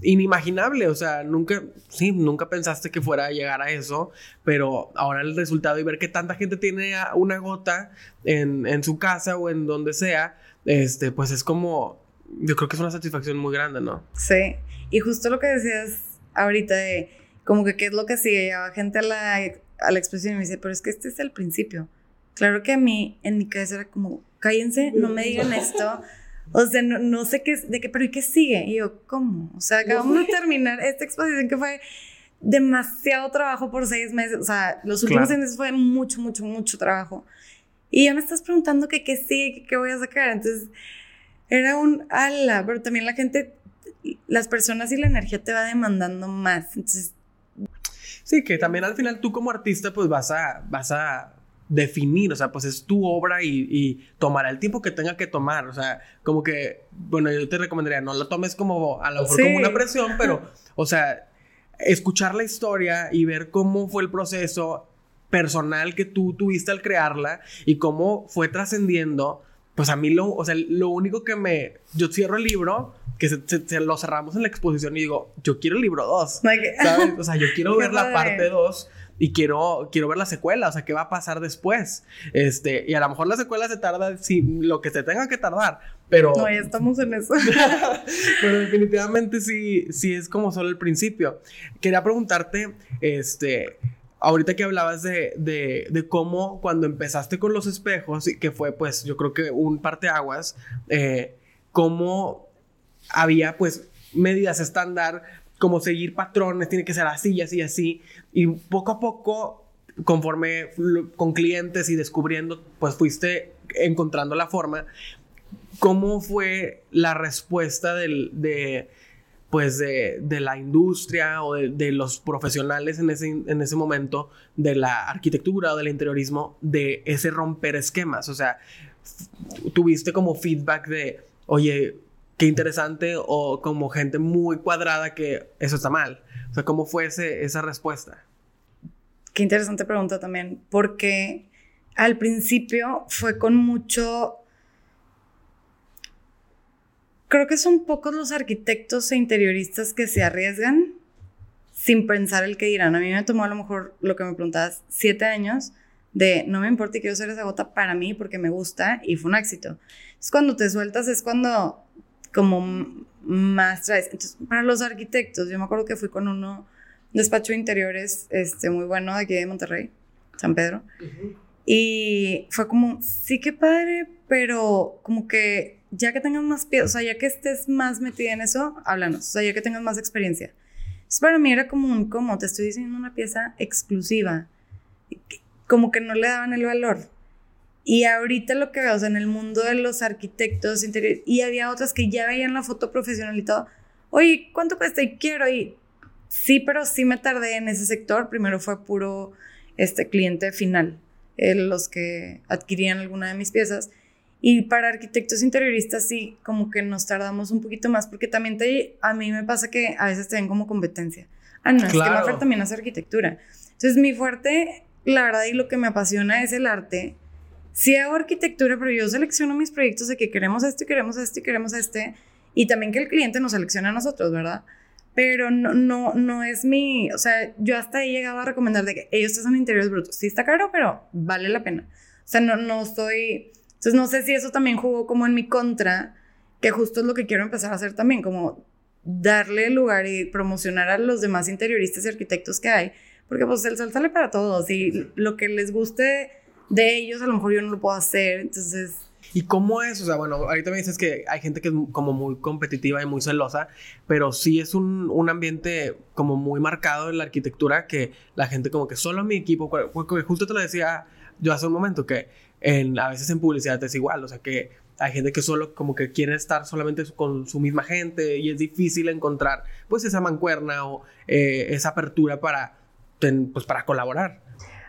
inimaginable, o sea, nunca, sí, nunca pensaste que fuera a llegar a eso, pero ahora el resultado y ver que tanta gente tiene una gota en, en su casa o en donde sea, este, pues es como, yo creo que es una satisfacción muy grande, ¿no?
Sí, y justo lo que decías ahorita de como que qué es lo que sigue. Lleva gente a la, a la exposición y me dice, pero es que este es el principio. Claro que a mí, en mi cabeza era como, cállense, no me digan esto. O sea, no, no sé qué, de qué, pero ¿y qué sigue? Y yo, ¿cómo? O sea, acabamos de terminar esta exposición que fue demasiado trabajo por seis meses. O sea, los últimos seis meses fue mucho, mucho, mucho trabajo. Y ya me estás preguntando que qué sigue, qué voy a sacar. Entonces, era un ala, pero también la gente, las personas y la energía te va demandando más. Entonces,
Sí, que también al final tú como artista pues vas a, vas a definir, o sea, pues es tu obra y, y, tomará el tiempo que tenga que tomar, o sea, como que, bueno, yo te recomendaría, no lo tomes como, a lo mejor como una presión, pero, <laughs> o sea, escuchar la historia y ver cómo fue el proceso personal que tú tuviste al crearla y cómo fue trascendiendo, pues a mí lo, o sea, lo único que me, yo cierro el libro que se, lo cerramos en la exposición y digo, yo quiero el libro 2. <laughs> ¿Sabes? O sea, yo quiero ver la parte 2 y quiero, quiero ver la secuela, o sea, qué va a pasar después. Este, y a lo mejor la secuela se tarda si, lo que se tenga que tardar, pero...
No, ya estamos en eso. <laughs>
pero definitivamente sí, sí es como solo el principio. Quería preguntarte, este, ahorita que hablabas de, de, cómo cuando empezaste con los espejos, que fue pues yo creo que un parteaguas, eh, cómo había pues medidas estándar, como seguir patrones, tiene que ser así y así y así. Y poco a poco, conforme con clientes y descubriendo, pues fuiste encontrando la forma. ¿Cómo fue la respuesta del, de, pues de, de, la industria o de, de, los profesionales en ese, en ese momento de la arquitectura o del interiorismo de ese romper esquemas? O sea, tuviste como feedback de, oye, qué interesante o como gente muy cuadrada que eso está mal. O sea, ¿cómo fue esa respuesta?
Qué interesante pregunta también, porque al principio fue con mucho... Creo que son pocos los arquitectos e interioristas que se arriesgan sin pensar el que dirán. A mí me tomó a lo mejor lo que me preguntabas, siete años de no me importa y quiero hacer esa gota para mí porque me gusta y fue un éxito. Es cuando te sueltas, es cuando como más traes. Entonces, para los arquitectos, yo me acuerdo que fui con uno, despacho de interiores, este, muy bueno de aquí de Monterrey, San Pedro. Y fue como, sí que padre, pero como que ya que tengas más pies, o sea, ya que estés más metida en eso, háblanos, o sea, ya que tengas más experiencia. Entonces, para mí era como un, como te estoy diciendo una pieza exclusiva, como que no le daban el valor. Y ahorita lo que veo, o sea, en el mundo de los arquitectos interiores, y había otras que ya veían la foto profesional y todo, oye, ¿cuánto cuesta? Y quiero, y sí, pero sí me tardé en ese sector. Primero fue puro este cliente final, eh, los que adquirían alguna de mis piezas. Y para arquitectos interioristas sí, como que nos tardamos un poquito más, porque también te, a mí me pasa que a veces te ven como competencia. Ah, no, es que también hace arquitectura. Entonces mi fuerte, la verdad, y lo que me apasiona es el arte sí hago arquitectura, pero yo selecciono mis proyectos de que queremos este, queremos este, queremos este, y también que el cliente nos seleccione a nosotros, ¿verdad? Pero no, no, no es mi, o sea, yo hasta ahí he llegado a recomendar de que ellos son interiores brutos. Sí está caro, pero vale la pena. O sea, no, no estoy, entonces no sé si eso también jugó como en mi contra, que justo es lo que quiero empezar a hacer también, como darle lugar y promocionar a los demás interioristas y arquitectos que hay, porque pues el sol sale para todos y lo que les guste de ellos, a lo mejor yo no lo puedo hacer, entonces...
¿Y cómo es? O sea, bueno, ahorita me dices que hay gente que es como muy competitiva y muy celosa, pero sí es un, un ambiente como muy marcado en la arquitectura que la gente como que solo mi equipo, justo te lo decía yo hace un momento, que en, a veces en publicidad es igual, o sea que hay gente que solo como que quiere estar solamente con su misma gente y es difícil encontrar pues esa mancuerna o eh, esa apertura para, pues, para colaborar.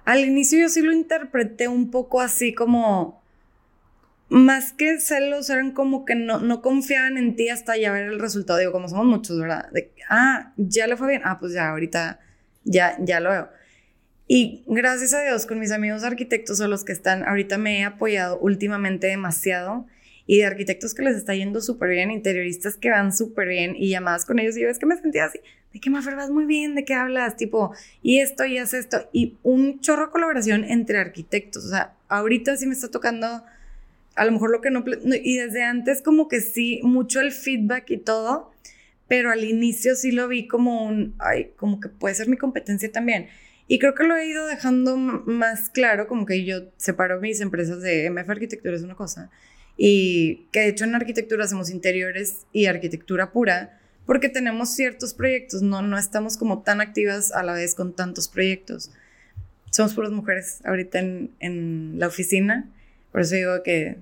Al inicio yo sí lo interpreté un poco así como, más que celos, eran como que no, no confiaban en ti hasta ya ver el resultado. Digo, como somos muchos, ¿verdad? De, ah, ya le fue bien. Ah, pues ya, ahorita ya, ya lo veo. Y gracias a Dios, con mis amigos arquitectos o los que están, ahorita me he apoyado últimamente demasiado y de arquitectos que les está yendo súper bien, interioristas que van súper bien y llamadas con ellos y yo es que me sentía así, de que Mafer vas muy bien, de qué hablas, tipo, y esto y haces esto, y un chorro de colaboración entre arquitectos, o sea, ahorita sí me está tocando a lo mejor lo que no, y desde antes como que sí, mucho el feedback y todo, pero al inicio sí lo vi como un, ay, como que puede ser mi competencia también. Y creo que lo he ido dejando más claro, como que yo separo mis empresas de MF Arquitectura es una cosa, y que de hecho en arquitectura hacemos interiores y arquitectura pura, porque tenemos ciertos proyectos, no, no estamos como tan activas a la vez con tantos proyectos. Somos puras mujeres ahorita en, en la oficina, por eso digo que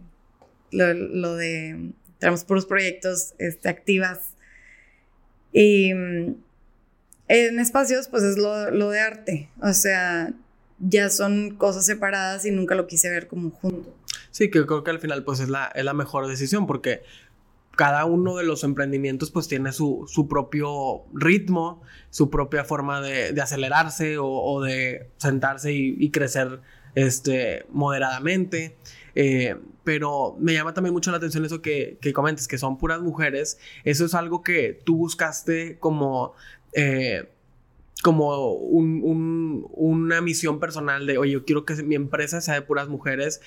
lo, lo de, tenemos puros proyectos este, activas. Y mm, en espacios, pues es lo, lo de arte, o sea, ya son cosas separadas y nunca lo quise ver como junto.
Sí, que creo que al final pues es la, es la mejor decisión porque cada uno de los emprendimientos pues tiene su, su propio ritmo, su propia forma de, de acelerarse o, de sentarse y, crecer este, moderadamente. Eh, pero me llama también mucho la atención eso que, que comentes, que son puras mujeres. Eso es algo que tú buscaste como... Eh, como un, una misión personal de, oye, yo quiero que mi empresa sea de puras mujeres,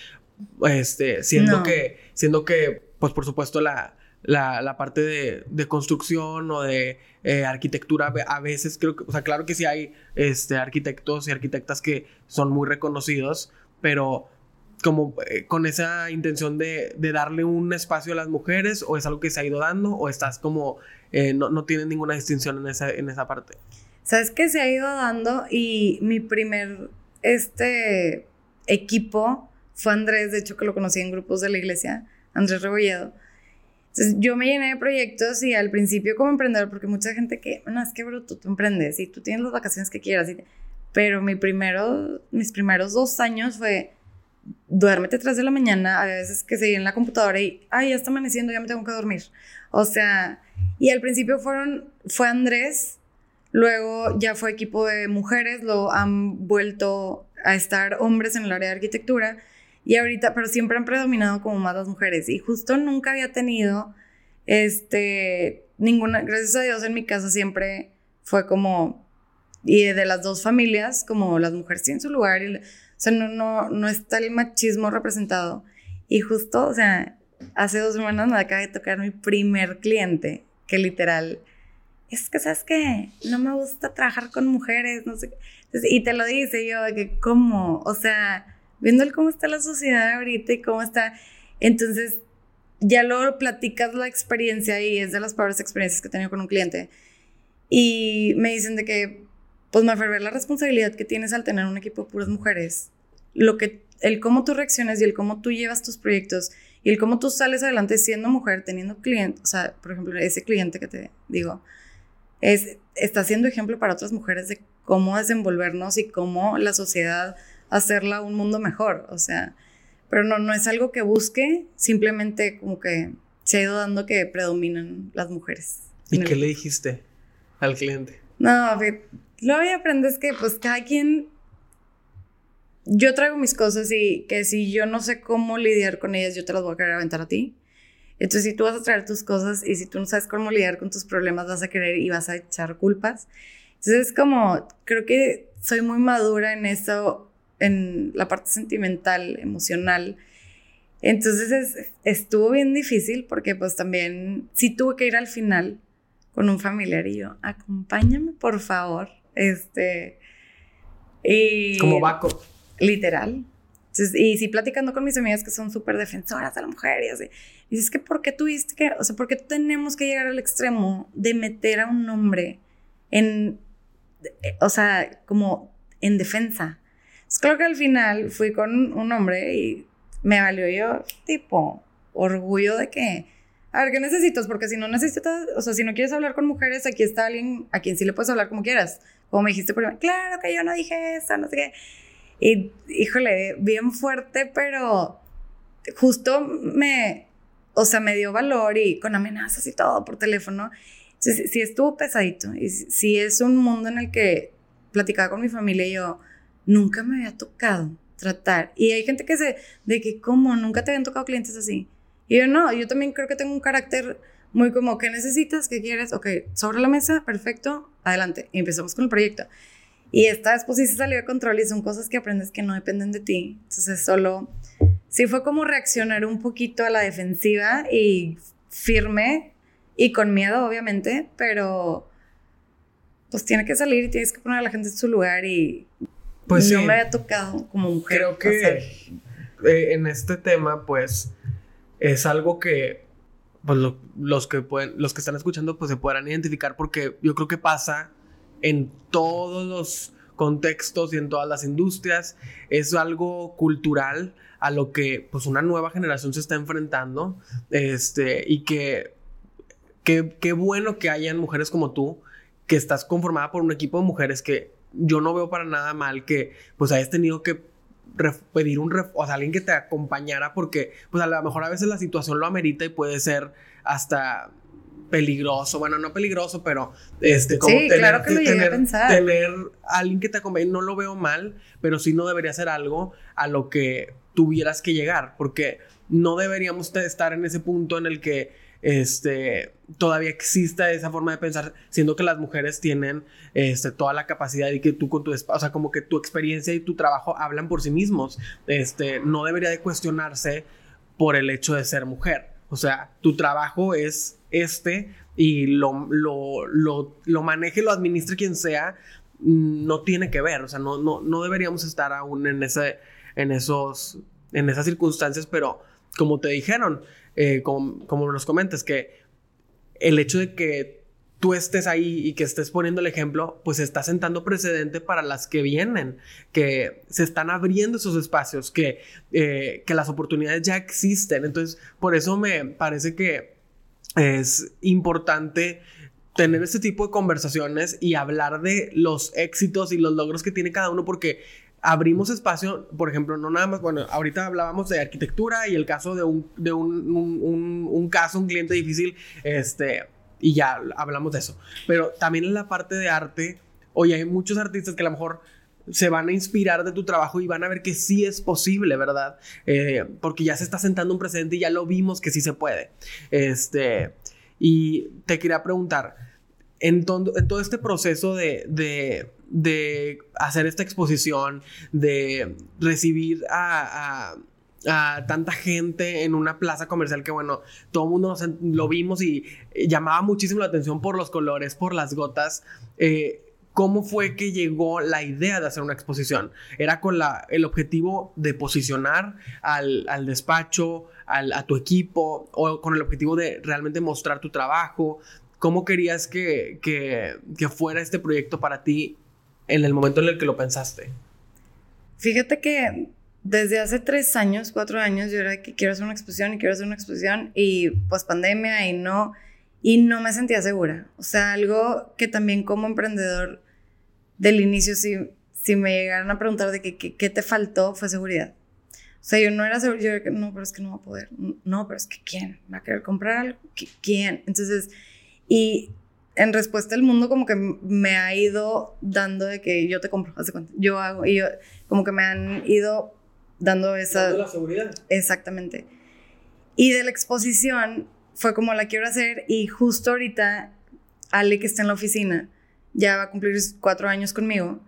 este, siendo que, siendo que, pues por supuesto, la, la, parte de, construcción o de eh, arquitectura, a veces creo que, o sea, claro que sí hay este, arquitectos y arquitectas que son muy reconocidos, pero como eh, con esa intención de, darle un espacio a las mujeres o es algo que se ha ido dando o estás como, eh, no, no tienes ninguna distinción en esa, en esa parte.
Sabes que se ha ido dando y mi primer este equipo fue Andrés, de hecho que lo conocí en grupos de la iglesia, Andrés Rebolledo yo me llené de proyectos y al principio como emprendedor, porque mucha gente que, no, es que bruto, tú emprendes y tú tienes las vacaciones que quieras. pero mi primero, mis primeros dos años fue duérmete tras de la mañana, a veces que seguía en la computadora y, ay, ya está amaneciendo, ya me tengo que dormir. O sea, y al principio fueron, fue Andrés, luego ya fue equipo de mujeres, lo han vuelto a estar hombres en el área de arquitectura y ahorita, pero siempre han predominado como más las mujeres. Y justo nunca había tenido, este, ninguna, gracias a Dios en mi casa siempre fue como, y de las dos familias, como las mujeres tienen su lugar. Y, o sea, no, no, no está el machismo representado. Y justo, o sea, hace dos semanas me acaba de tocar mi primer cliente, que literal, es que, ¿sabes qué? No me gusta trabajar con mujeres, no sé y te lo dice yo, que, ¿cómo? O sea, viendo cómo está la sociedad ahorita y cómo está. Entonces, ya luego platicas la experiencia y es de las peores experiencias que he tenido con un cliente. Y me dicen de que, pues, me ver la responsabilidad que tienes al tener un equipo de puras mujeres, lo que, el cómo tú reaccionas y el cómo tú llevas tus proyectos y el cómo tú sales adelante siendo mujer, teniendo clientes, o sea, por ejemplo, ese cliente que te digo, es, está siendo ejemplo para otras mujeres de cómo desenvolvernos y cómo la sociedad hacerla un mundo mejor, o sea, pero no, no es algo que busque, simplemente como que se ha ido dando que predominan las mujeres.
¿Y qué le dijiste al cliente?
No, lo que aprendes que pues cada quien yo traigo mis cosas y que si yo no sé cómo lidiar con ellas, yo te las voy a querer aventar a ti. Entonces, si tú vas a traer tus cosas y si tú no sabes cómo lidiar con tus problemas, vas a querer y vas a echar culpas. Entonces, es como, creo que soy muy madura en eso, en la parte sentimental, emocional. Entonces, estuvo bien difícil porque pues también, sí tuve que ir al final con un familiar y yo, acompáñame, por favor. Este. Y,
Como Baco.
Literal. y sí, platicando con mis amigas que son súper defensoras de la mujer y así. Dices que, ¿por qué tuviste que, o sea, por qué tenemos que llegar al extremo de meter a un hombre en, o sea, como en defensa? Es claro que al final fui con un hombre y me valió yo, tipo, orgullo de que, a ver, ¿qué necesitas? Porque si no necesitas, o sea, si no quieres hablar con mujeres, aquí está alguien a quien sí le puedes hablar como quieras. Como me dijiste primero, claro que yo no dije eso, no sé qué. Y, híjole, bien fuerte, pero justo me, o sea, me dio valor y con amenazas y todo por teléfono. Entonces, sí estuvo pesadito. Y sí es un mundo en el que platicaba con mi familia y yo nunca me había tocado tratar. Y hay gente que se, de que, ¿cómo? Nunca te habían tocado clientes así. Y yo no, yo también creo que tengo un carácter muy como, ¿qué necesitas? ¿Qué quieres? Ok, sobre la mesa, perfecto, adelante. Y empezamos con el proyecto. Y esta después sí se salió de control y son cosas que aprendes que no dependen de ti. Entonces solo, sí fue como reaccionar un poquito a la defensiva y firme y con miedo, obviamente, pero pues tiene que salir y tienes que poner a la gente en su lugar y pues no me había tocado como mujer.
Creo que eh, en este tema, pues, es algo que pues, los que pueden, los que están escuchando, pues se podrán identificar porque yo creo que pasa en todos los contextos y en todas las industrias. Es algo cultural a lo que pues una nueva generación se está enfrentando. Este, y que qué bueno que hayan mujeres como tú, que estás conformada por un equipo de mujeres que yo no veo para nada mal que pues hayas tenido que pedir un o sea, alguien que te acompañara porque pues a lo mejor a veces la situación lo amerita y puede ser hasta peligroso, bueno, no peligroso, pero este,
como sí, tener, claro que lo tener, a pensar.
tener alguien que te acompañe, no lo veo mal, pero sí no debería ser algo a lo que tuvieras que llegar, porque no deberíamos estar en ese punto en el que este, todavía exista esa forma de pensar, siendo que las mujeres tienen este, toda la capacidad y que tú con tu, o sea, como que tu experiencia y tu trabajo hablan por sí mismos, este, no debería de cuestionarse por el hecho de ser mujer. O sea, tu trabajo es este y lo, maneje, lo administre quien sea, no tiene que ver. O sea, no deberíamos estar aún en, ese, en, esos, en esas circunstancias, pero como te dijeron, eh, como, como nos comentas, que el hecho de que tú estés ahí y que estés poniendo el ejemplo, pues está sentando precedente para las que vienen, que se están abriendo esos espacios, que, eh, que las oportunidades ya existen. Entonces, por eso me parece que es importante tener este tipo de conversaciones y hablar de los éxitos y los logros que tiene cada uno porque abrimos espacio, por ejemplo, no nada más, bueno, ahorita hablábamos de arquitectura y el caso de un, de un, un, caso, un cliente difícil, este, y ya hablamos de eso. Pero también en la parte de arte, oye, hay muchos artistas que a lo mejor se van a inspirar de tu trabajo y van a ver que sí es posible, ¿verdad? Eh, porque ya se está sentando un precedente y ya lo vimos que sí se puede. Este, y te quería preguntar, en, en todo este proceso de, de, hacer esta exposición, de recibir a, a, tanta gente en una plaza comercial que, bueno, todo el mundo lo vimos y llamaba muchísimo la atención por los colores, por las gotas. Eh, ¿Cómo fue que llegó la idea de hacer una exposición? ¿Era con la, el objetivo de posicionar al, al despacho, al, a tu equipo, o con el objetivo de realmente mostrar tu trabajo? ¿Cómo querías que, que, que fuera este proyecto para ti en el momento en el que lo pensaste?
Fíjate que desde hace tres años, cuatro años, yo era que quiero hacer una exposición y quiero hacer una exposición y pues pandemia y no, y no me sentía segura. O sea, algo que también como emprendedor del inicio, si, si me llegaran a preguntar de qué, qué, te faltó, fue seguridad. O sea, yo no era segura, yo era no, pero es que no va a poder. No, pero es que ¿quién? ¿Va a querer comprar algo? ¿Quién? Entonces, y en respuesta el mundo como que me ha ido dando de que yo te compro, hace cuenta. Yo hago, y yo, como que me han ido dando esa...
Dando la seguridad.
Exactamente. Y de la exposición fue como la quiero hacer y justo ahorita Ale que está en la oficina ya va a cumplir cuatro años conmigo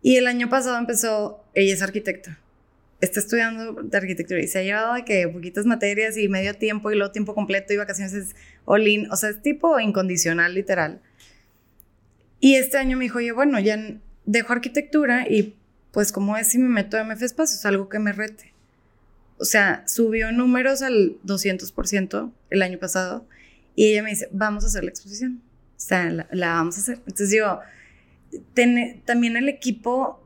y el año pasado empezó, ella es arquitecta, está estudiando de arquitectura y se ha llevado de que poquitas materias y medio tiempo y luego tiempo completo y vacaciones es all o sea, es tipo incondicional literal. Y este año me dijo, oye, bueno, ya dejo arquitectura y pues como es si me meto a MF Espacios, algo que me rete. O sea, subió números al 200% el año pasado y ella me dice, vamos a hacer la exposición. O sea, la, vamos a hacer. Entonces yo, también el equipo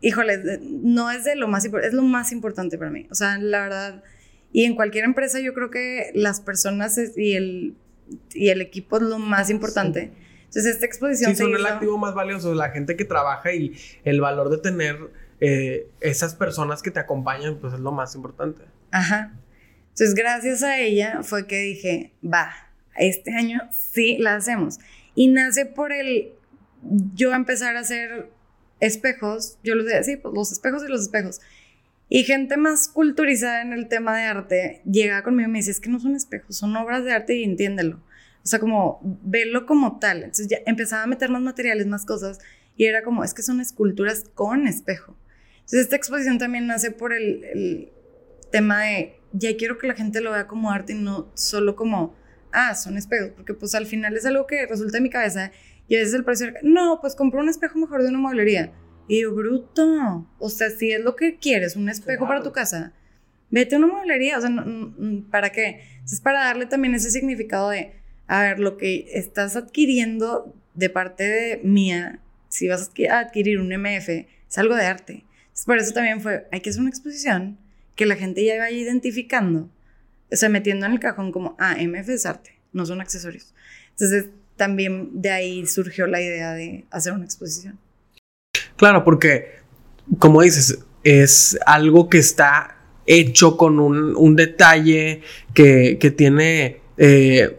híjole, no es de lo más importante, es lo más importante para mí. O sea, la verdad, y en cualquier empresa yo creo que las personas y el, y el equipo es lo más importante. Entonces, esta exposición...
Sí, son el activo más valioso, la gente que trabaja y el valor de tener eh, esas personas que te acompañan, pues es lo más importante.
Ajá. Entonces, gracias a ella fue que dije, va, este año sí la hacemos. Y nace por el yo empezar a hacer espejos, yo les decía, sí, pues los espejos y los espejos. Y gente más culturizada en el tema de arte llega conmigo y me dice, es que no son espejos, son obras de arte y entiéndelo. O sea, como verlo como tal. Entonces ya empezaba a meter más materiales, más cosas, y era como, es que son esculturas con espejo. Entonces esta exposición también nace por el, el tema de, ya quiero que la gente lo vea como arte y no solo como, ah, son espejos, porque pues al final es algo que resulta en mi cabeza y a veces el precio, no, pues compró un espejo mejor de una mueblería. Y yo, bruto. O sea, si es lo que quieres, un espejo para tu casa, vete a una mueblería. O sea, ¿para qué? Es para darle también ese significado de, a ver, lo que estás adquiriendo de parte de mía, si vas a adquirir un MF, es algo de arte. Entonces, por eso también fue, hay que hacer una exposición que la gente ya vaya identificando, o sea, metiendo en el cajón como, ah, MF es arte, no son accesorios. Entonces, también de ahí surgió la idea de hacer una exposición.
Claro, porque, como dices, es algo que está hecho con un, detalle que, tiene eh,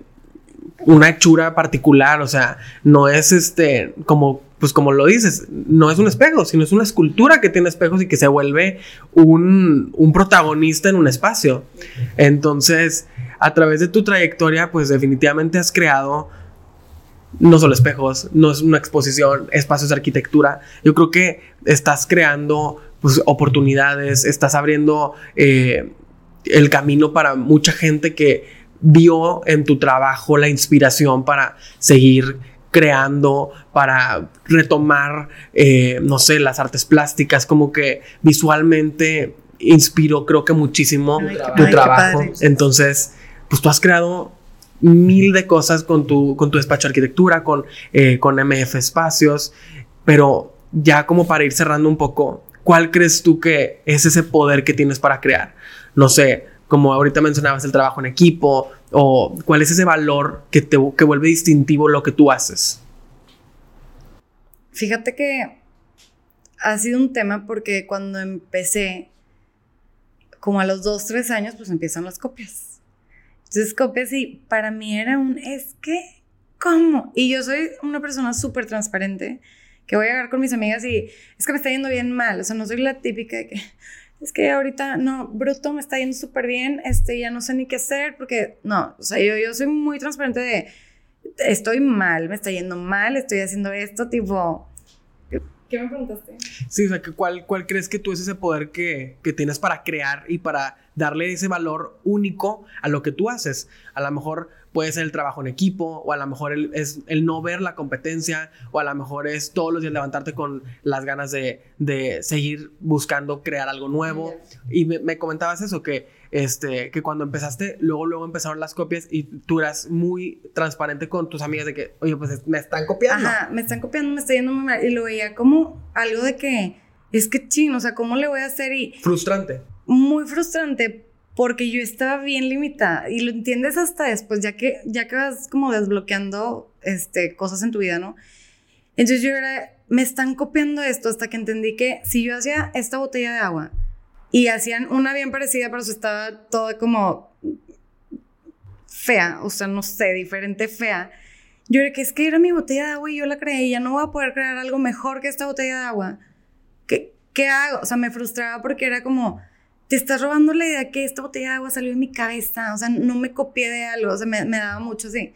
una hechura particular, o sea, no es este, como, pues como lo dices, no es un espejo, sino es una escultura que tiene espejos y que se vuelve un, un protagonista en un espacio. Entonces, a través de tu trayectoria, pues definitivamente has creado no solo espejos, no es una exposición, espacios de arquitectura. Yo creo que estás creando pues, oportunidades, estás abriendo eh, el camino para mucha gente que vio en tu trabajo la inspiración para seguir creando, para retomar, eh, no sé, las artes plásticas, como que visualmente inspiró creo que muchísimo tu trabajo. Entonces, pues tú has creado mil de cosas con tu, con tu despacho de arquitectura, con, eh, con MF Espacios, pero ya como para ir cerrando un poco, ¿cuál crees tú que es ese poder que tienes para crear? No sé, como ahorita mencionabas el trabajo en equipo, o cuál es ese valor que te que vuelve distintivo lo que tú haces.
Fíjate que ha sido un tema porque cuando empecé, como a los dos, tres años, pues empiezan las copias. Entonces copias y para mí era un, es que, ¿cómo? Y yo soy una persona súper transparente, que voy a hablar con mis amigas y es que me está yendo bien mal, o sea, no soy la típica de que, es que ahorita, no, bruto, me está yendo súper bien, este, ya no sé ni qué hacer, porque, no, o sea, yo, yo soy muy transparente de, estoy mal, me está yendo mal, estoy haciendo esto, tipo, ¿Qué me preguntaste? Sí,
o sea, ¿cuál, ¿cuál crees que tú es ese poder que, que, tienes para crear y para darle ese valor único a lo que tú haces? A lo mejor puede ser el trabajo en equipo, o a lo mejor es el no ver la competencia, o a lo mejor es todos los días levantarte con las ganas de, de seguir buscando crear algo nuevo. Y me, me comentabas eso, que este, que cuando empezaste, luego, luego empezaron las copias y tú eras muy transparente con tus amigas de que, oye, pues me están copiando.
Ajá, me están copiando, me está yendo muy mal. Y lo veía como algo de que, es que chino, o sea, ¿cómo le voy a hacer? Y...
Frustrante.
Muy frustrante porque yo estaba bien limitada y lo entiendes hasta después, ya que, ya que vas como desbloqueando este, cosas en tu vida, ¿no? Entonces yo era, me están copiando esto hasta que entendí que si yo hacía esta botella de agua, y hacían una bien parecida, pero se estaba toda como fea, o sea, no sé, diferente, fea. Yo era que es que era mi botella de agua y yo la creé ya no voy a poder crear algo mejor que esta botella de agua. ¿Qué, ¿Qué hago? O sea, me frustraba porque era como, te estás robando la idea que esta botella de agua salió de mi cabeza, o sea, no me copié de algo, o sea, me, me daba mucho así.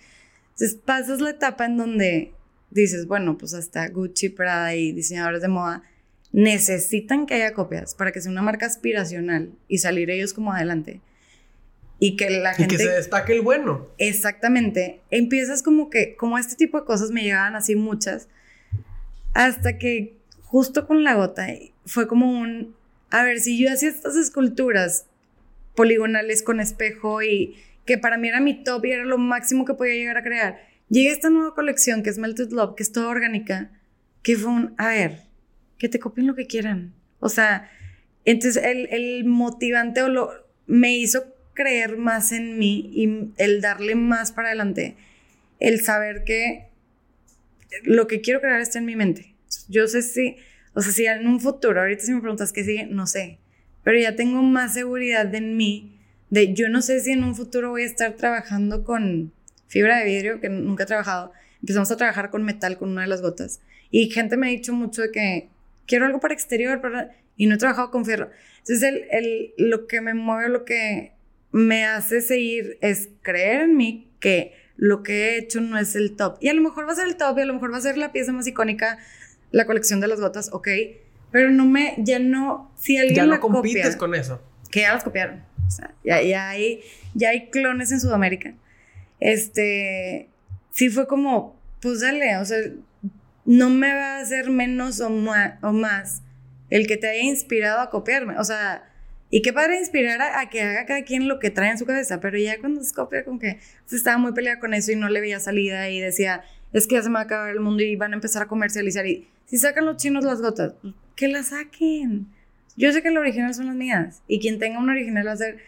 Entonces pasas la etapa en donde dices, bueno, pues hasta Gucci, Prada y diseñadores de moda necesitan que haya copias para que sea una marca aspiracional y salir ellos como adelante. Y que la gente...
Y que se destaque el bueno.
Exactamente. Empiezas como que, como este tipo de cosas me llegaban así muchas, hasta que justo con la gota fue como un, a ver, si yo hacía estas esculturas poligonales con espejo y que para mí era mi top y era lo máximo que podía llegar a crear, llega esta nueva colección que es Melted Love, que es toda orgánica, que fue un, a ver, que te copien lo que quieran. O sea, entonces el, el motivante o lo, me hizo creer más en mí y el darle más para adelante, el saber que lo que quiero crear está en mi mente. Yo sé si, o sea, si en un futuro, ahorita si me preguntas qué sigue, no sé, pero ya tengo más seguridad en mí, de yo no sé si en un futuro voy a estar trabajando con fibra de vidrio, que nunca he trabajado, empezamos a trabajar con metal, con una de las gotas, y gente me ha dicho mucho de que quiero algo para exterior, y no he trabajado con fierro. Entonces, el, el, lo que me mueve, lo que me hace seguir es creer en mí que lo que he hecho no es el top. Y a lo mejor va a ser el top y a lo mejor va a ser la pieza más icónica, la colección de las gotas, ok. Pero no me, ya no, si alguien
ya
no
compites con eso.
Que ya las copiaron. O sea, ya, ya, hay, ya hay clones en Sudamérica. Este, sí fue como, pues dale, o sea, no me va a hacer menos o, o más el que te haya inspirado a copiarme. O sea, y qué padre inspirar a, que haga cada quien lo que trae en su cabeza, pero ya cuando se copia, como que se estaba muy peleada con eso y no le veía salida y decía, es que ya se me va a acabar el mundo y van a empezar a comercializar. Y si sacan los chinos las gotas, que las saquen. Yo sé que el original son las mías y quien tenga una original va a ser,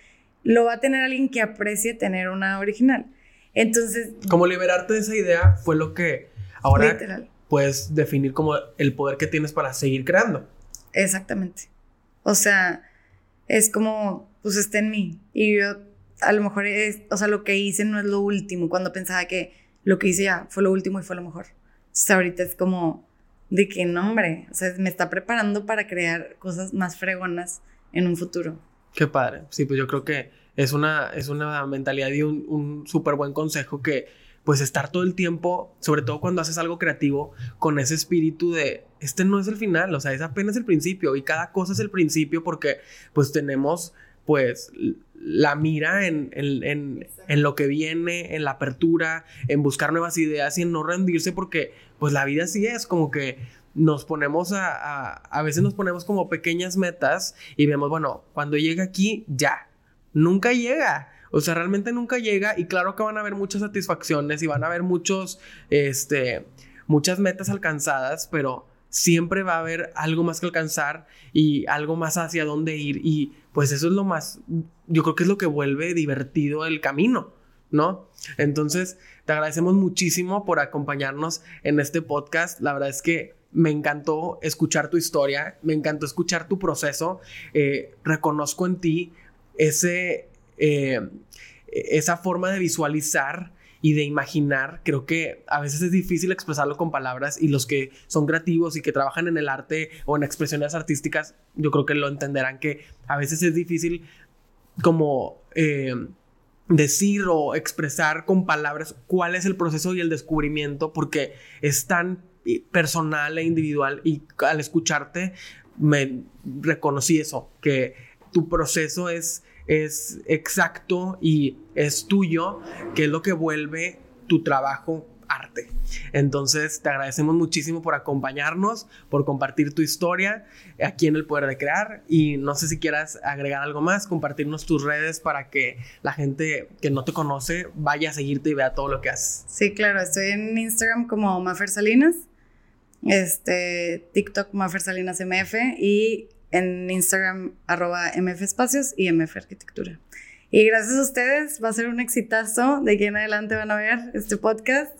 lo va a tener alguien que aprecie tener una original. Entonces.
Como liberarte de esa idea fue lo que ahora puedes definir como el poder que tienes para seguir creando.
Exactamente. O sea, es como, pues está en mí. Y yo, a lo mejor es, o sea, lo que hice no es lo último, cuando pensaba que lo que hice ya fue lo último y fue lo mejor. Entonces ahorita es como, de qué nombre, o sea, me está preparando para crear cosas más fregonas en un futuro.
Qué padre. Sí, pues yo creo que es una, es una mentalidad y un, un súper buen consejo que pues estar todo el tiempo, sobre todo cuando haces algo creativo, con ese espíritu de, este no es el final, o sea, es apenas el principio y cada cosa es el principio porque pues tenemos pues la mira en, en, en, lo que viene, en la apertura, en buscar nuevas ideas y en no rendirse porque pues la vida sí es como que nos ponemos a, a, a veces nos ponemos como pequeñas metas y vemos, bueno, cuando llega aquí, ya, nunca llega. O sea, realmente nunca llega y claro que van a haber muchas satisfacciones y van a haber muchos, este, muchas metas alcanzadas, pero siempre va a haber algo más que alcanzar y algo más hacia dónde ir y pues eso es lo más, yo creo que es lo que vuelve divertido el camino, ¿no? Entonces, te agradecemos muchísimo por acompañarnos en este podcast. La verdad es que me encantó escuchar tu historia, me encantó escuchar tu proceso. Eh, reconozco en ti ese, eh, esa forma de visualizar y de imaginar, creo que a veces es difícil expresarlo con palabras y los que son creativos y que trabajan en el arte o en expresiones artísticas, yo creo que lo entenderán que a veces es difícil como eh, decir o expresar con palabras cuál es el proceso y el descubrimiento porque es tan personal e individual y al escucharte me reconocí eso, que tu proceso es es exacto y es tuyo, que es lo que vuelve tu trabajo arte. Entonces, te agradecemos muchísimo por acompañarnos, por compartir tu historia aquí en El Poder de Crear y no sé si quieras agregar algo más, compartirnos tus redes para que la gente que no te conoce vaya a seguirte y vea todo lo que haces.
Sí, claro, estoy en Instagram como Mafer Salinas, este, TikTok Mafer Salinas MF y en Instagram arroba MF Espacios y MF Arquitectura. Y gracias a ustedes, va a ser un exitazo. De aquí en adelante van a ver este podcast.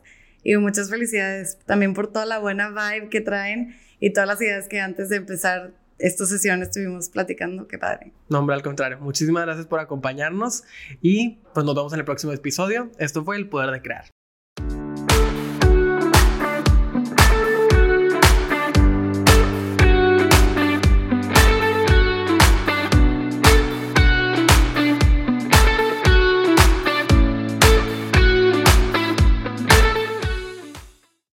Y muchas felicidades también por toda la buena vibe que traen y todas las ideas que antes de empezar esta sesión estuvimos platicando. Qué padre.
No, hombre, al contrario. Muchísimas gracias por acompañarnos y pues nos vemos en el próximo episodio. Esto fue El Poder de Crear.